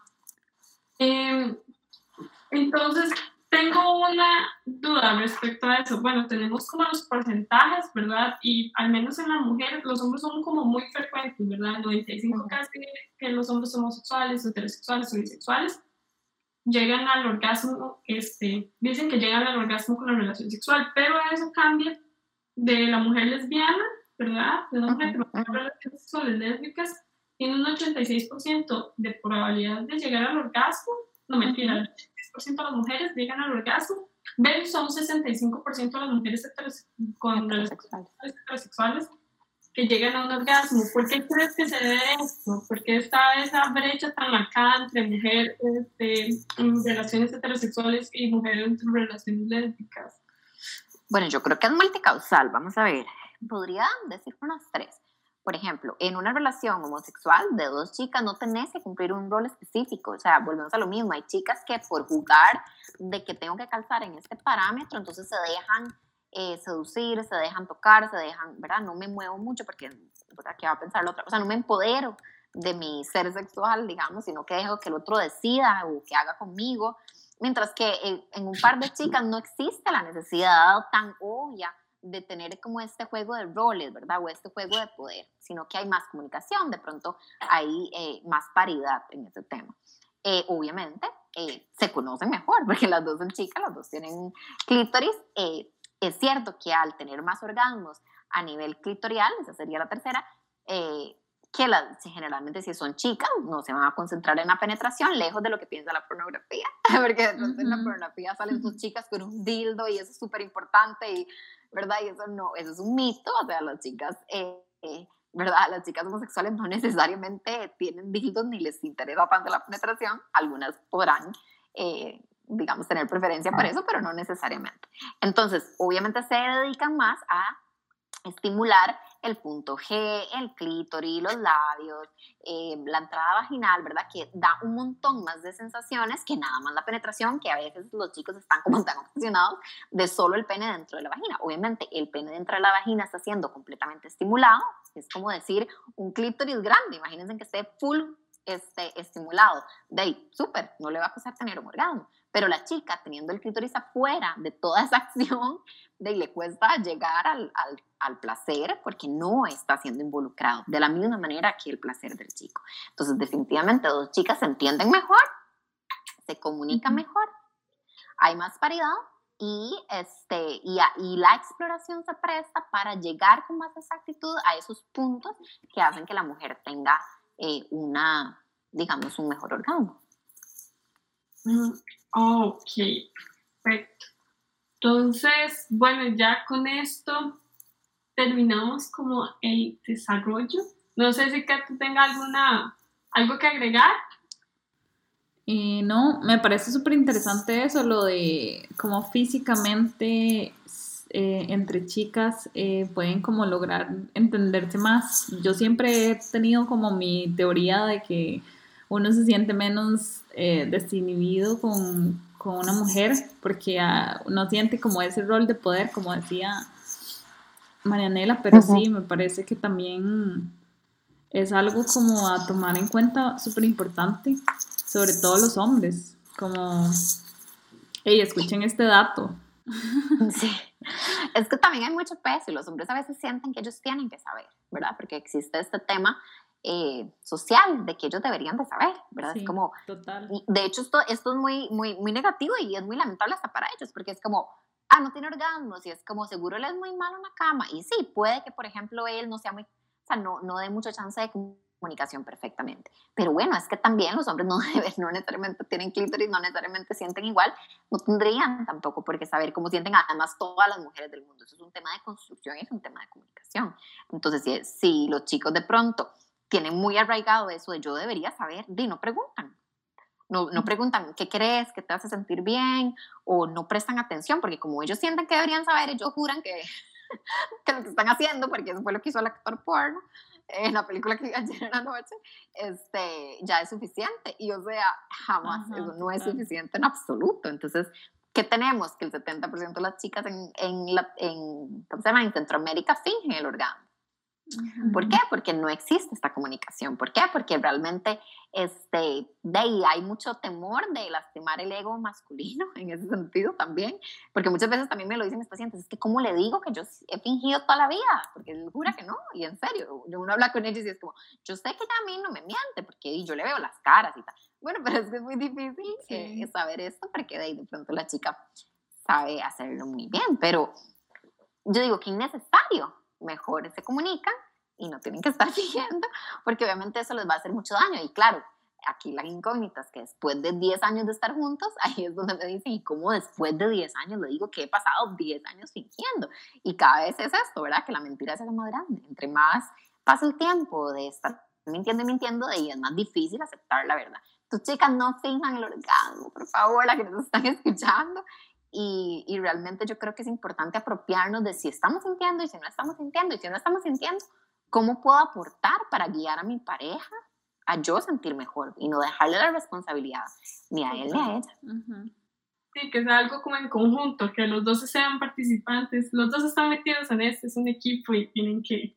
Speaker 2: Em, entonces, tengo una duda respecto a eso. Bueno, tenemos como los porcentajes, ¿verdad? Y al menos en las mujeres, los hombres son como muy frecuentes, ¿verdad? 95 casi que los hombres homosexuales, heterosexuales o bisexuales llegan al orgasmo, este, dicen que llegan al orgasmo con la relación sexual, pero eso cambia de la mujer lesbiana, ¿verdad? De la mujer que no tiene relaciones sexuales lésbicas, tiene un 86% de probabilidad de llegar al orgasmo, no mentira, el 86% de las mujeres llegan al orgasmo, versus un 65% de las mujeres con relaciones heterosexuales que llegan a un orgasmo. ¿Por qué crees que se debe esto? ¿Por qué está esa brecha tan marcada entre mujeres este, en relaciones heterosexuales y mujeres en relaciones lésbicas?
Speaker 3: Bueno, yo creo que es multicausal. Vamos a ver. Podría decir unas tres. Por ejemplo, en una relación homosexual de dos chicas no tenés que cumplir un rol específico. O sea, volvemos a lo mismo. Hay chicas que por jugar de que tengo que calzar en este parámetro, entonces se dejan eh, seducir, se dejan tocar, se dejan, ¿verdad? No me muevo mucho porque, ¿verdad? ¿Qué va a pensar la otra? O sea, no me empodero de mi ser sexual, digamos, sino que dejo que el otro decida o que haga conmigo. Mientras que eh, en un par de chicas no existe la necesidad tan obvia de tener como este juego de roles, ¿verdad? O este juego de poder, sino que hay más comunicación, de pronto hay eh, más paridad en ese tema. obviamente, se conocen mejor, porque las dos son chicas, las dos tienen clítoris, es cierto que al tener más orgasmos a nivel clitorial, esa sería la tercera, eh, que las, generalmente si son chicas no se van a concentrar en la penetración, lejos de lo que piensa la pornografía, *laughs* porque entonces en la pornografía salen sus chicas con un dildo y eso es súper importante y, ¿verdad? Y eso no, eso es un mito, o sea, las chicas, eh, eh, ¿verdad? Las chicas homosexuales no *laughs* necesariamente tienen dildos ni les interesa tanto la penetración, algunas podrán digamos, tener preferencia por eso, pero no necesariamente. Entonces, obviamente se dedican más a estimular el punto G, el clítoris, los labios, eh, la entrada vaginal, ¿verdad? Que da un montón más de sensaciones que nada más la penetración, que a veces los chicos están como tan obsesionados de solo el pene dentro de la vagina. Obviamente el pene dentro de la vagina está siendo completamente estimulado, es como decir un clítoris grande, imagínense que esté full este, estimulado. De ahí, súper, no le va a pasar tener un orgasmo. Pero la chica, teniendo el clítoris afuera de toda esa acción, de le cuesta llegar al, al, al, placer porque no está siendo involucrado de la misma manera que el placer del chico. Entonces, definitivamente, dos chicas se entienden mejor, se comunican mejor, hay más paridad y, este, y, y, la exploración se presta para llegar con más exactitud a esos puntos que hacen que la mujer tenga eh, una, digamos, un mejor orgasmo.
Speaker 2: Ok, perfecto. Entonces, bueno, ya con esto terminamos como el desarrollo. No sé si Kat tenga alguna, algo que agregar.
Speaker 1: y no, me parece súper interesante eso, lo de cómo físicamente eh, entre chicas eh, pueden como lograr entenderse más. Yo siempre he tenido como mi teoría de que uno se siente menos eh, desinhibido con, con, una mujer porque uh, uno siente como ese rol de poder, como decía Marianela, pero sí, me parece que también es algo como a tomar en cuenta súper importante, sobre todo los hombres, como, hey, escuchen este dato. *laughs*
Speaker 3: Sí. Es que también hay mucho peso y los hombres a veces sienten que ellos tienen que saber, ¿verdad? Porque existe este tema eh, social de que ellos deberían de saber, ¿verdad? es como, total. de hecho esto, esto es muy, muy, muy negativo y es muy lamentable hasta para ellos, porque es como, ah, no tiene orgasmos y es como, seguro él es muy malo en la cama. Y sí, puede que, por ejemplo, él no sea muy, o sea, no, no dé mucha chance de comunicación perfectamente. Pero bueno, es que también los hombres no, *laughs* no necesariamente tienen clítoris, no necesariamente sienten igual, no tendrían tampoco por qué saber cómo sienten además todas las mujeres del mundo. Eso es un tema de construcción y es un tema de comunicación. Entonces, si, si los chicos de pronto tienen muy arraigado eso de yo debería saber, di, no preguntan. No, no preguntan qué crees, qué te hace sentir bien, o no prestan atención, porque como ellos sienten que deberían saber, ellos juran que, *laughs* que lo que están haciendo, porque eso fue lo que hizo el actor porno, en la película que vi ayer en la noche, este, ya es suficiente. Y o sea, jamás, eso no es suficiente en absoluto. Entonces, ¿qué tenemos? Que el 70% de las chicas en, en, la, en, ¿cómo se llama? en Centroamérica fingen el orgasmo. ¿Por qué? Porque no existe esta comunicación. ¿Por qué? Porque realmente este, de ahí hay mucho temor de lastimar el ego masculino *laughs* en ese sentido también. Porque muchas veces también me lo dicen mis pacientes, es que ¿cómo le digo que yo he fingido toda la vida? Porque él jura que no. Y en serio, uno habla con ellos y es como, yo sé que ya a mí no me miente porque yo le veo las caras y tal. Bueno, *laughs* pero es que es muy difícil eh, saber esto porque de ahí de pronto la chica sabe hacerlo muy bien. Pero yo digo que innecesario mejor se comunican y no tienen que estar *laughs* siguiendo, porque obviamente eso les va a hacer mucho daño. Y claro, aquí la incógnita es que después de 10 años de estar juntos, *laughs* ahí es donde me dicen, ¿y cómo después de 10 años? Le digo que he pasado 10 años fingiendo. Y cada vez es esto, ¿verdad? Que la mentira se hace más grande. Entre más pasa el tiempo de estar mintiendo y mintiendo, de ahí es más difícil aceptar la verdad. Tus chicas no finjan el orgasmo, por favor, la que nos están *laughs* escuchando. Y, y, realmente yo creo que es importante apropiarnos de si estamos sintiendo y si no estamos sintiendo y si no estamos sintiendo, cómo puedo aportar para guiar a mi pareja a yo sentir mejor y no dejarle la responsabilidad ni a él ni a ella.
Speaker 2: Sí, que sea algo como en conjunto, que los dos sean participantes, los dos están metidos en esto, es un equipo y tienen que...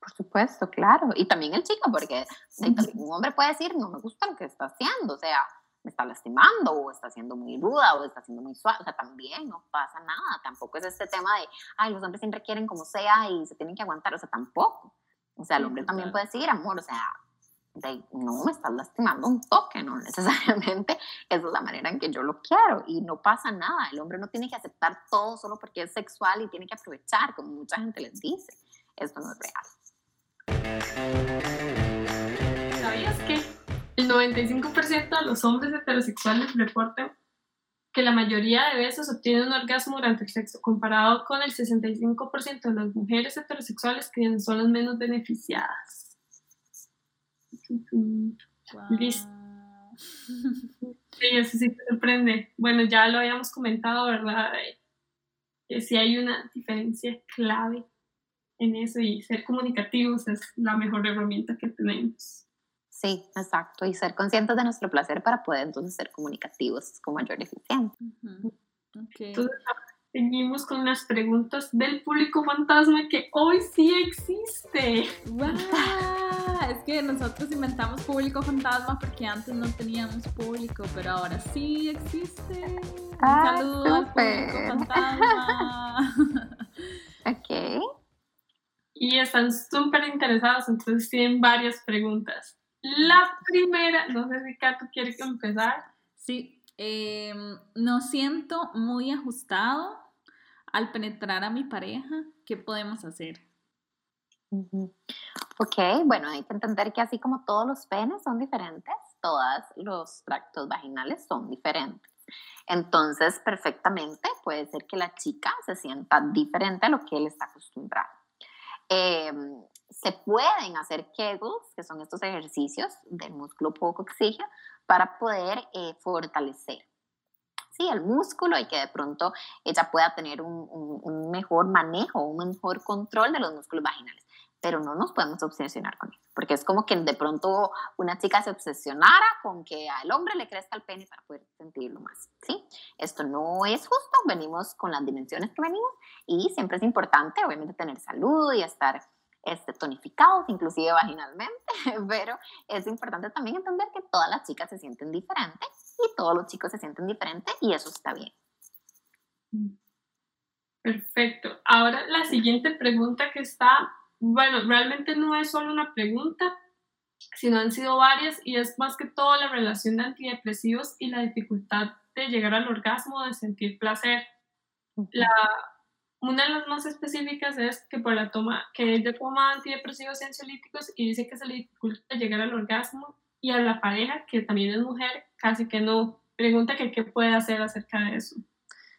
Speaker 3: Por supuesto, claro. Y también el chico, porque un hombre puede decir, no me gusta lo que está haciendo, o sea, me está lastimando o está siendo muy ruda o está siendo muy suave, o sea, también no pasa nada, tampoco es este tema de, ay, los hombres siempre quieren como sea y se tienen que aguantar, o sea, tampoco. O sea, el hombre también puede decir, amor, o sea, no me estás lastimando un toque, no *laughs* necesariamente esa es la manera en que yo lo quiero y no pasa nada. El hombre no tiene que aceptar todo solo porque es sexual y tiene que aprovechar, como mucha gente les dice. Esto no es real.
Speaker 2: ¿Sabías que el 95% de los hombres heterosexuales reportan que la mayoría de veces obtienen un orgasmo durante el sexo, comparado con el 65% de las mujeres heterosexuales que son las menos beneficiadas. Listo. Sí, eso sí te sorprende. Bueno, ya lo habíamos comentado, ¿verdad? Que sí hay una diferencia clave en eso y ser comunicativos es la mejor herramienta que tenemos.
Speaker 3: Sí, exacto. Y ser conscientes de nuestro placer para poder entonces ser comunicativos con mayor eficiencia.
Speaker 2: Entonces, seguimos con las preguntas del público fantasma que hoy sí existe.
Speaker 1: ¡Wow! Es que nosotros inventamos público fantasma porque antes no teníamos público, pero ahora sí existe. Un ah, saludo al público fantasma. *laughs*
Speaker 3: ok.
Speaker 2: Y están súper interesados, entonces tienen varias preguntas. La primera, no sé si Kato quiere empezar.
Speaker 1: Sí, eh, no siento muy ajustado al penetrar a mi pareja. ¿Qué podemos hacer?
Speaker 3: Ok, bueno, hay que entender que así como todos los penes son diferentes, todos los tractos vaginales son diferentes. Entonces, perfectamente puede ser que la chica se sienta diferente a lo que él está acostumbrado. Eh, se pueden hacer kegels, que son estos ejercicios del músculo poco oxígeno, para poder eh, fortalecer sí, el músculo y que de pronto ella pueda tener un, un, mejor manejo, un mejor control de los músculos vaginales. Pero no nos podemos obsesionar con eso, porque es como que de pronto una chica se obsesionara con que al hombre le crezca el pene para poder sentirlo más, ¿sí? Esto no es justo, venimos con las dimensiones que venimos y siempre es importante, obviamente, tener salud y estar este, tonificados, inclusive vaginalmente, *laughs* pero es importante también entender que todas las chicas se sienten diferentes y todos los chicos se sienten diferentes y eso está bien.
Speaker 2: Perfecto. Ahora la siguiente pregunta que está, bueno, realmente no es solo una pregunta, sino han sido varias y es más que todo la relación de antidepresivos y la dificultad de llegar al orgasmo, de sentir placer. La una de las más específicas es que por la toma, que ella toma antidepresivos y ansiolíticos y dice que se le dificulta llegar al orgasmo y a la pareja, que también es mujer, casi que no. Pregunta que qué puede hacer acerca de eso.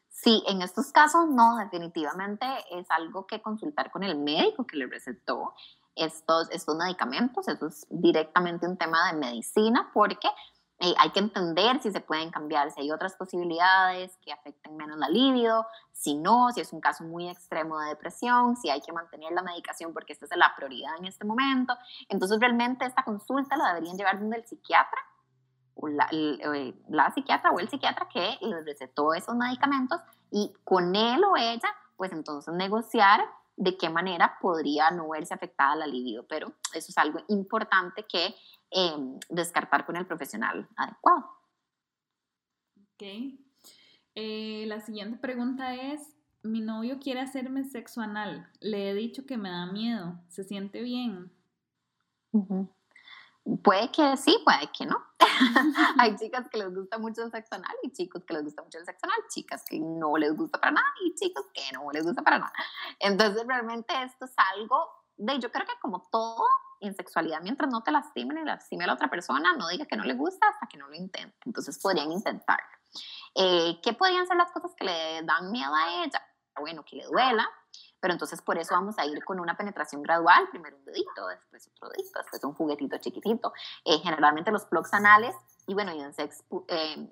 Speaker 3: Sí, en estos casos no, definitivamente es algo que consultar con el médico que le recetó estos, estos medicamentos. Eso es directamente un tema de medicina porque eh, hay que entender si se pueden cambiar, si hay otras posibilidades que afecten menos la libido, si no, si es un caso muy extremo de depresión, si hay que mantener la medicación porque esta es la prioridad en este momento. Entonces, realmente esta consulta la deberían llevar donde el psiquiatra, la, eh, la psiquiatra o el psiquiatra que les recetó esos medicamentos y con él o ella, pues entonces negociar de qué manera podría no verse afectada la libido, pero eso es algo importante que Em, descartar con el profesional adecuado.
Speaker 1: Ok. Eh, la siguiente pregunta es, mi novio quiere hacerme sexo anal. Le he dicho que me da miedo. ¿Se siente bien?
Speaker 3: Puede que sí, puede que no. *laughs* Hay chicas que les gusta mucho el sexo anal y chicos que les gusta mucho el sexo anal, chicas que no les gusta para nada y chicos que no les gusta para nada. Entonces realmente esto es algo de, yo creo que como todo, en sexualidad mientras no te lastimen y lastime a la otra persona, no diga que no le gusta hasta que no lo intente. Entonces podrían intentarlo. Eh, ¿Qué podrían ser las cosas que le dan miedo a ella? Bueno, que le duela, pero entonces por eso vamos a ir con una penetración gradual, primero un dedito, después otro dedito, después un juguetito chiquitito. Eh, generalmente los plugs anales y bueno, y en sex, eh,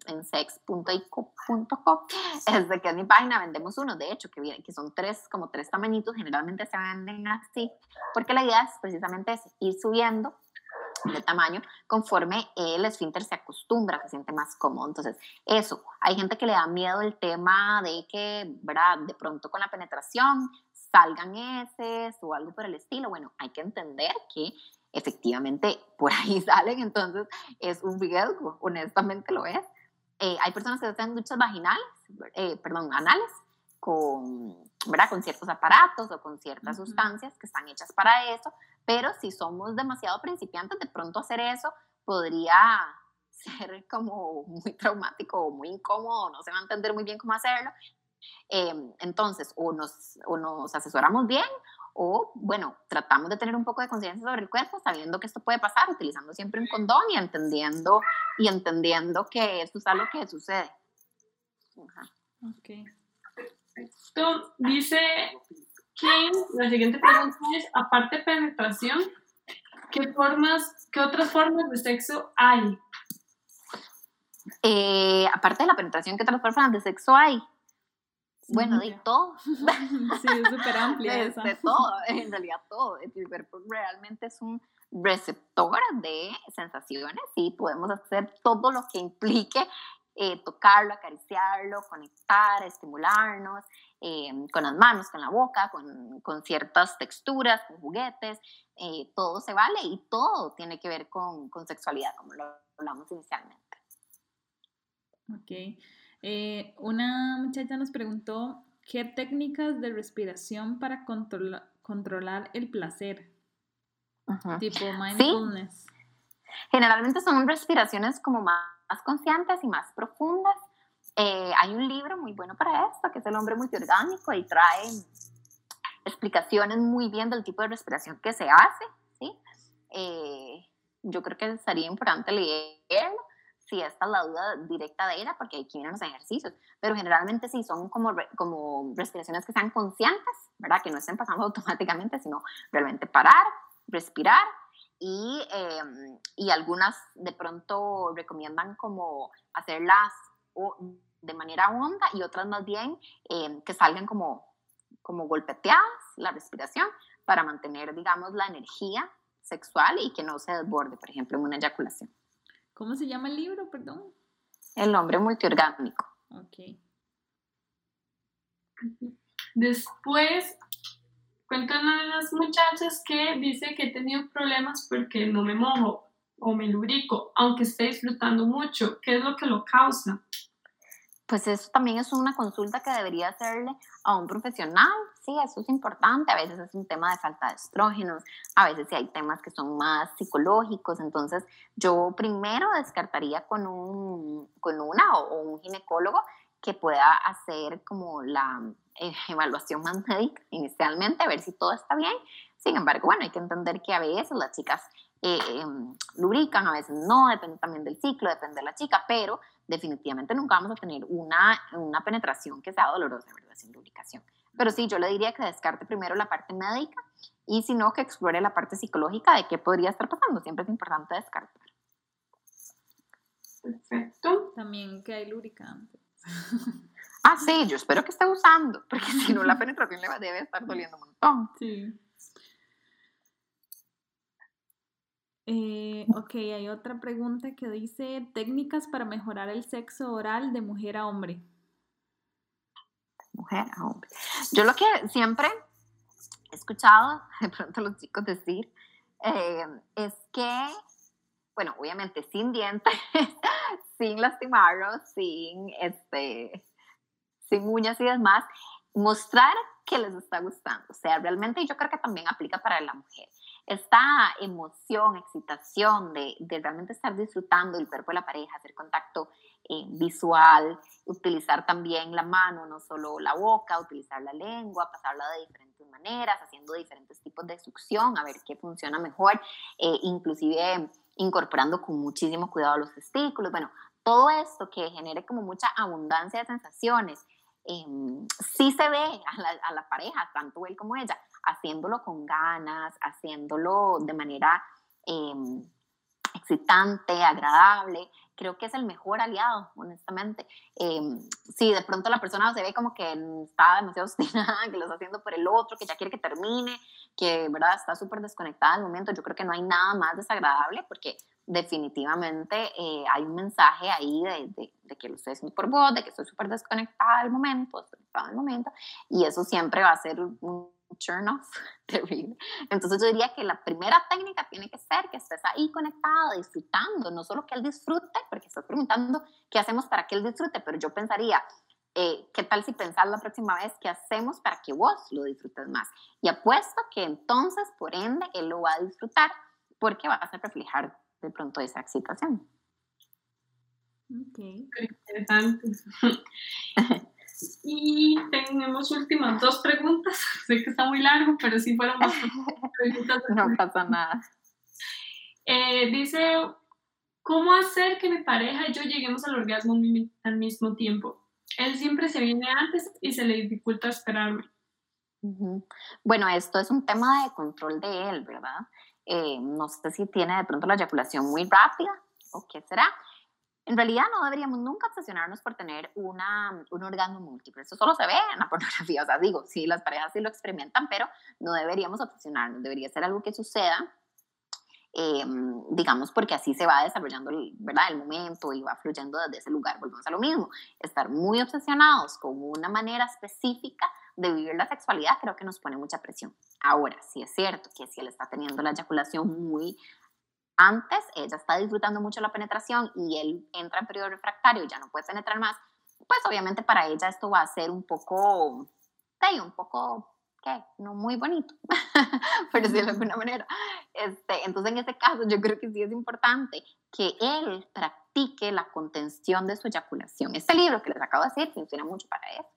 Speaker 3: es de que es mi página, vendemos unos, de hecho, que, que son tres, como tres tamañitos, generalmente se venden así, porque la idea es precisamente es ir subiendo de tamaño conforme el esfínter se acostumbra, se siente más cómodo. Entonces, eso, hay gente que le da miedo el tema de que, ¿verdad? De pronto con la penetración salgan heces o algo por el estilo. Bueno, hay que entender que efectivamente por ahí *laughs* salen, entonces es un riesgo, honestamente lo es. Eh, hay personas que hacen duchas vaginales, eh, perdón, anales, con, ¿verdad? con ciertos aparatos o con ciertas sustancias que están hechas para eso, pero si somos demasiado principiantes, de pronto hacer eso podría *laughs* ser como muy traumático o muy incómodo, no se va a entender muy bien cómo hacerlo. Eh, entonces, o nos, o nos asesoramos bien o bueno, tratamos de tener un poco de conciencia sobre el cuerpo, sabiendo que esto puede pasar, utilizando siempre un condón y entendiendo, y entendiendo que esto es algo que sucede.
Speaker 2: Ok. Esto dice que la siguiente pregunta es, aparte de penetración, ¿qué, formas, qué otras formas de sexo hay?
Speaker 3: Eh, aparte de la penetración, ¿qué otras formas de sexo hay? Bueno, de todo. *laughs*
Speaker 1: Sí, es súper amplia
Speaker 3: de, De todo, en realidad todo. El cuerpo realmente es un receptor de sensaciones y podemos hacer todo lo que implique eh, tocarlo, acariciarlo, conectar, estimularnos eh, con las manos, con la boca, con, con ciertas texturas, con juguetes, eh, todo se vale y todo tiene que ver con, con sexualidad, como lo hablamos inicialmente.
Speaker 1: Ok. Eh, una muchacha nos preguntó qué técnicas de respiración para controlar el placer. Tipo mindfulness.
Speaker 3: Generalmente son respiraciones como más, conscientes y más profundas. Eh, hay un libro muy bueno para esto, que es El hombre multiorgánico, y trae explicaciones muy bien del tipo de respiración que se hace. ¿sí? Eh, yo creo que sería importante leerlo si esta es la duda directa de ella, porque aquí vienen los ejercicios, pero generalmente sí son como, como respiraciones que sean conscientes, ¿verdad? Que no estén pasando *laughs* automáticamente, sino realmente parar, respirar y, em, y algunas de pronto recomiendan como hacerlas de manera honda y otras más bien em, que salgan como, como golpeteadas la respiración para mantener, digamos, la energía sexual y que no se desborde, por ejemplo, en una eyaculación.
Speaker 1: ¿Cómo se llama el libro, perdón?
Speaker 3: El nombre multiorgánico.
Speaker 1: Ok.
Speaker 2: Después, cuentan a las muchachas que dice que he tenido problemas porque no me mojo o me lubrico, aunque esté disfrutando mucho. ¿Qué es lo que lo causa?
Speaker 3: pues eso también es una consulta que debería hacerle a un profesional. Sí, eso es importante. A veces es un tema de falta de estrógenos, a veces sí hay temas que son más psicológicos. Entonces, yo primero descartaría con, un, con una o, un ginecólogo que pueda hacer como la, eh, *laughs* evaluación más médica inicialmente, a ver si todo está bien. Sin embargo, bueno, hay que entender que a veces las chicas eh, em, lubrican, a veces no, depende también del ciclo, depende de la chica, pero definitivamente nunca vamos a tener una, una penetración que sea dolorosa, ¿verdad? Sin lubricación. Pero sí, yo le diría que descarte primero la parte médica y si no, que explore la parte psicológica de qué podría estar pasando. Siempre es importante descartar.
Speaker 2: Perfecto.
Speaker 1: También que hay lubricante. *laughs*
Speaker 3: Ah, sí, yo espero que esté usando, porque si no la penetración le debe estar doliendo un montón.
Speaker 1: Sí. Eh, ok, hay otra pregunta que dice técnicas para mejorar el sexo oral de mujer a hombre.
Speaker 3: Mujer a hombre. Yo lo que siempre he escuchado *laughs* de pronto los chicos decir eh, es que, bueno, obviamente sin dientes, *laughs* sin lastimarlos, sin, este, sin uñas y demás, mostrar que les está gustando. O sea, realmente yo creo que también aplica para la mujer esta emoción, excitación de, de, realmente estar disfrutando del cuerpo de la pareja, hacer contacto eh, visual, utilizar también la mano, no solo la boca, utilizar la lengua, pasarla de diferentes maneras, haciendo diferentes tipos de succión, a ver qué funciona mejor, eh, inclusive incorporando con muchísimo cuidado los testículos, bueno, todo esto que genere como mucha abundancia de sensaciones, eh, sí se ve a la, a pareja, tanto él como ella, haciéndolo con ganas, haciéndolo de manera em, excitante, agradable, creo que es el mejor aliado, honestamente. Eh, si de pronto la persona se ve como que está demasiado *laughs* obstinada, que lo está haciendo por el otro, que ya quiere que termine, que ¿verdad? está súper desconectada al momento, yo creo que no hay nada más desagradable porque definitivamente eh, hay un mensaje ahí de, de, que lo estoy haciendo por vos, de que estoy súper desconectada al momento, desconectada al momento, y eso siempre va a ser un turn off *laughs* terrible. Entonces yo diría que la primera técnica tiene que ser que estés ahí conectada, disfrutando, no solo que él disfrute, porque estás preguntando qué hacemos para que él disfrute, pero yo pensaría, eh, ¿qué tal si pensás la próxima vez qué hacemos para que vos lo disfrutes más? Y apuesto que entonces, por ende, él lo va a disfrutar porque vas a reflejar de pronto esa excitación.
Speaker 1: Ok.
Speaker 2: Interesante. *laughs* Y tenemos últimas dos preguntas. *laughs* Sé que está muy largo, pero sí fueron dos *laughs* preguntas.
Speaker 3: no pasa nada.
Speaker 2: Eh, dice, ¿cómo hacer que mi pareja y yo lleguemos al orgasmo al mismo tiempo? Él siempre se viene antes y se le dificulta esperarme.
Speaker 3: Bueno, esto es un tema de control de él, ¿verdad? Eh, no sé si tiene de pronto la eyaculación muy rápida o qué será, en realidad no deberíamos nunca obsesionarnos por tener una, un orgasmo múltiple. Eso solo se ve en la *laughs* pornografía. O sea, digo, sí, las parejas sí lo experimentan, pero no deberíamos obsesionarnos. Debería ser algo que suceda, eh, digamos, porque así se va desarrollando ¿verdad? el momento y va fluyendo desde ese lugar. Volvemos a lo mismo. Estar muy obsesionados con una manera específica de vivir la sexualidad creo que nos pone mucha presión. Ahora, sí es cierto que si él está teniendo la eyaculación muy antes ella está disfrutando mucho la penetración y él entra en periodo refractario y ya no puede penetrar más, pues obviamente para ella esto va a ser un poco, hey, un poco, ¿qué? No muy bonito, *laughs* por decirlo de alguna manera. Este, entonces en este caso yo creo que sí es importante que él practique la contención de su eyaculación. Este libro que les acabo de decir funciona mucho para eso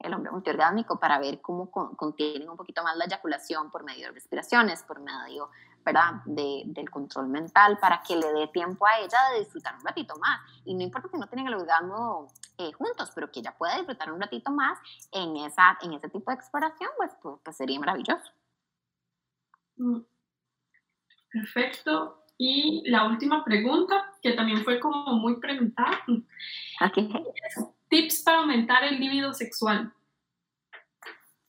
Speaker 3: el hombre multiorgásmico para ver cómo contienen un poquito más la eyaculación por medio de respiraciones, por medio ¿verdad? De, del control mental, para que le dé tiempo a ella de disfrutar un ratito más. Y no importa si no tienen el orgasmo eh, juntos, pero que ella pueda disfrutar un ratito más en, esa, en ese tipo de exploración, pues, pues, pues sería maravilloso.
Speaker 2: Mm. Perfecto. Y la última pregunta, que también fue como muy preguntada.
Speaker 3: Okay.
Speaker 2: Tips para aumentar el líbido sexual.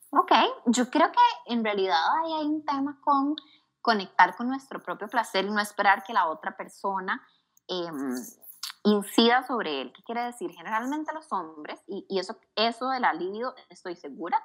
Speaker 3: Ok, yo creo que en realidad ahí hay un tema con conectar con nuestro propio placer y no esperar que la otra persona em, incida sobre él. ¿Qué quiere decir? Generalmente los hombres, y, y, eso, eso del alivio, estoy segura,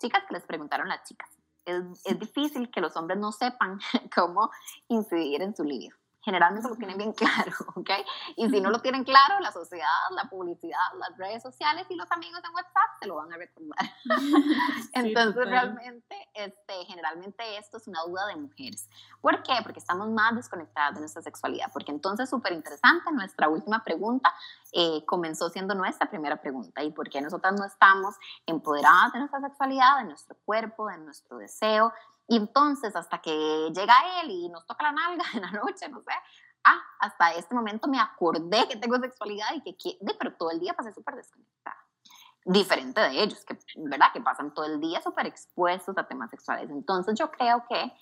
Speaker 3: chicas que les preguntaron las chicas, es, es difícil que los hombres no sepan *laughs* cómo incidir en su libido. Generalmente lo tienen bien *laughs* claro, ¿ok? Y si no lo tienen claro, la sociedad, la publicidad, las redes sociales y los amigos en WhatsApp se lo van a recordar. *laughs* Entonces, realmente, este, generalmente esto es una duda de mujeres. ¿Por qué? Porque estamos más desconectadas de nuestra sexualidad. Porque entonces, súper interesante, nuestra última pregunta eh, comenzó siendo nuestra primera pregunta. ¿Y por qué nosotras no estamos empoderadas de nuestra sexualidad, de nuestro cuerpo, de nuestro deseo? Y entonces, hasta que llega él y nos toca la nalga *laughs* en la noche, no sé, ah, hasta este momento me acordé que tengo sexualidad y que, pero todo el día pasé súper desconectada. Diferente de ellos, que, ¿verdad? Que pasan todo el día súper expuestos a temas sexuales. Entonces, yo creo que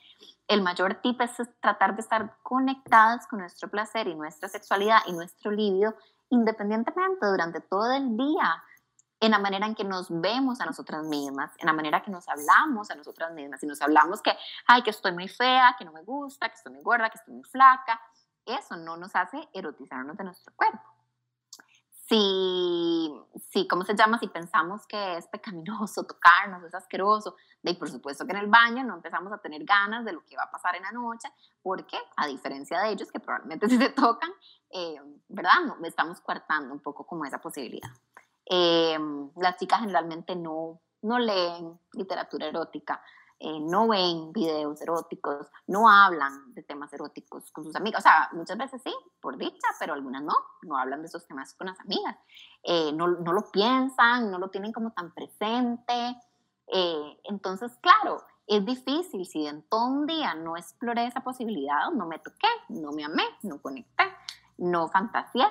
Speaker 3: el mayor tip es tratar de estar conectadas con nuestro placer y nuestra sexualidad y nuestro libido independientemente durante todo el día en la manera en que nos vemos a nosotras mismas, en la manera que nos hablamos a nosotras mismas. Si nos hablamos que, ay, que estoy muy fea, que no me gusta, que estoy muy gorda, que estoy muy flaca, eso no nos hace erotizarnos de nuestro cuerpo. Si, si, ¿cómo se llama? Si pensamos que es pecaminoso tocarnos, es asqueroso, y por supuesto que en el baño no empezamos a tener ganas de lo que va a pasar en la noche, porque a diferencia de ellos, que probablemente *laughs* si se tocan, eh, ¿verdad? No, estamos coartando un poco como esa posibilidad. Eh, las chicas generalmente no, no leen literatura erótica, eh, no ven videos eróticos, no hablan de temas eróticos con sus amigas. O sea, muchas veces sí, por dicha, pero algunas no, no hablan de esos temas con las amigas. Eh, no, no, lo piensan, no lo tienen como tan presente. entonces, claro, es difícil si en todo un día no exploré esa posibilidad, no me toqué, no me amé, no conecté, no fantaseé,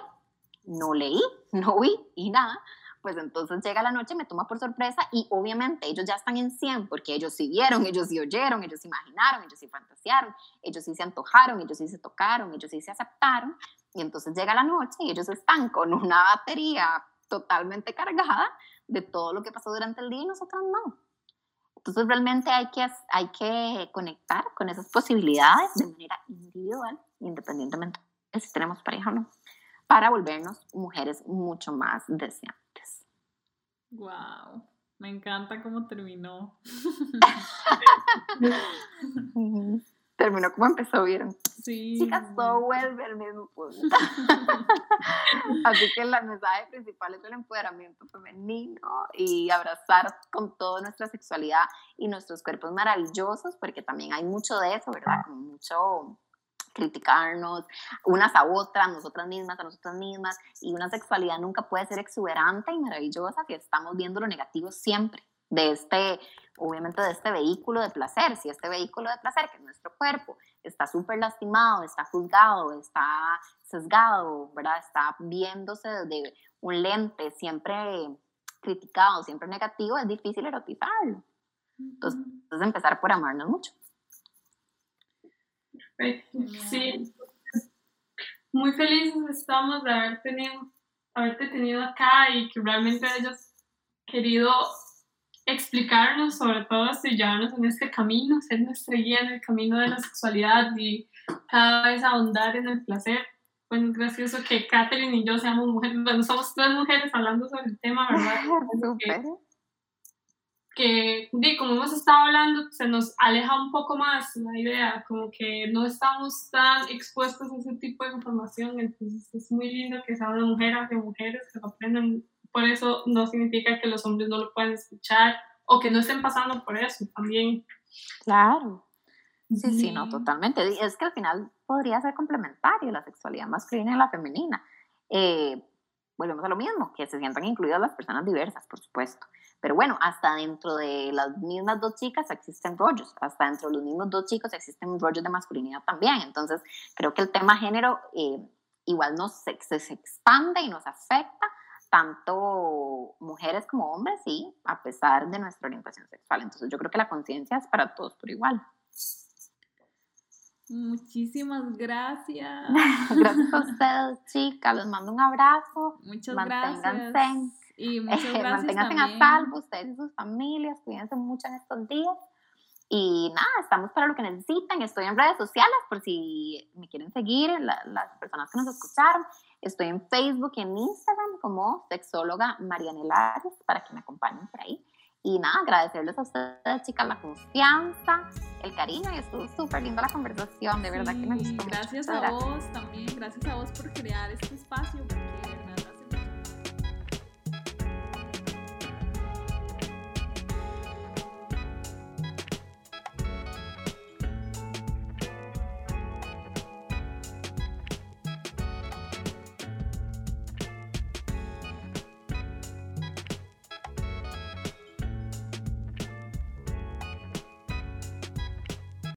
Speaker 3: no leí, *laughs* no vi y nada pues entonces llega la noche, me toma por sorpresa y obviamente ellos ya están en 100 porque ellos sí vieron, *laughs* ellos sí oyeron, ellos sí imaginaron, ellos sí fantasearon, ellos sí se antojaron, ellos sí se tocaron, ellos sí se aceptaron y entonces llega la noche y ellos están con una batería totalmente cargada de todo lo que pasó durante el día y nosotros no. Entonces realmente hay que, hay que conectar con esas posibilidades de manera individual, independientemente de si tenemos pareja o no, para volvernos mujeres mucho más deseantes.
Speaker 1: Wow, me encanta cómo terminó.
Speaker 3: terminó como empezó, ¿vieron? Sí. Chicas, todo vuelve al mismo punto. *laughs* Así que el mensaje principal es el empoderamiento femenino y abrazar con toda nuestra sexualidad y nuestros cuerpos maravillosos, porque también hay mucho de eso, ¿verdad? Como mucho criticarnos unas a otras, nosotras mismas, a nosotras mismas, y una sexualidad nunca puede ser exuberante y maravillosa si estamos viendo lo negativo siempre de este, obviamente de este vehículo de placer, si este vehículo de placer, que es nuestro cuerpo, está súper lastimado, está juzgado, está sesgado, ¿verdad? Está viéndose desde un lente siempre criticado, siempre negativo, es difícil erotizarlo. Entonces, entonces empezar por amarnos mucho.
Speaker 2: Sí, muy felices estamos de haber tenido, haberte tenido acá y que realmente hayas querido explicarnos sobre todo llevarnos en este camino, ser nuestra guía en el camino de la sexualidad y cada vez ahondar en el placer. Bueno, es gracioso que Catherine y yo seamos mujeres, bueno, somos tres mujeres hablando sobre el tema, ¿verdad? *laughs* que, como hemos estado hablando, se nos aleja un poco más la idea, como que no estamos tan expuestos a ese tipo de información, entonces es muy lindo que sea una mujer hacia mujeres que lo aprendan, por eso no significa que los hombres no lo puedan escuchar o que no estén pasando por eso también.
Speaker 3: Claro. Sí, sí, no, totalmente. Es que al final podría ser complementario la sexualidad masculina y la femenina. Eh, volvemos a lo mismo, que se sientan incluidas las personas diversas, por supuesto. Pero bueno, hasta dentro de las mismas dos chicas existen rollos, hasta dentro de los mismos dos chicos existen rollos de masculinidad también. Entonces, creo que el tema género eh, igual nos se, se, expande y nos afecta tanto mujeres como hombres, y a pesar de nuestra orientación sexual. Entonces, yo creo que la conciencia es para todos por igual.
Speaker 1: Muchísimas gracias. *laughs*
Speaker 3: gracias a ustedes, chicas. Les mando un abrazo.
Speaker 1: Muchas Manténganse.
Speaker 3: gracias. Y *laughs* muchas gracias Manténganse a salvo ustedes y sus familias, cuídense mucho en estos días. Y nada, estamos para lo que necesiten. Estoy en redes sociales por si me quieren seguir, las personas que nos escucharon. Estoy en Facebook y en Instagram como sexóloga Marianela para que me acompañen por ahí. Y nada, agradecerles a ustedes, chicas, la confianza, el cariño y estuvo súper linda la conversación, de verdad que me gustó.
Speaker 1: Gracias
Speaker 3: mucho.
Speaker 1: a vos también, gracias a vos por crear este espacio, porque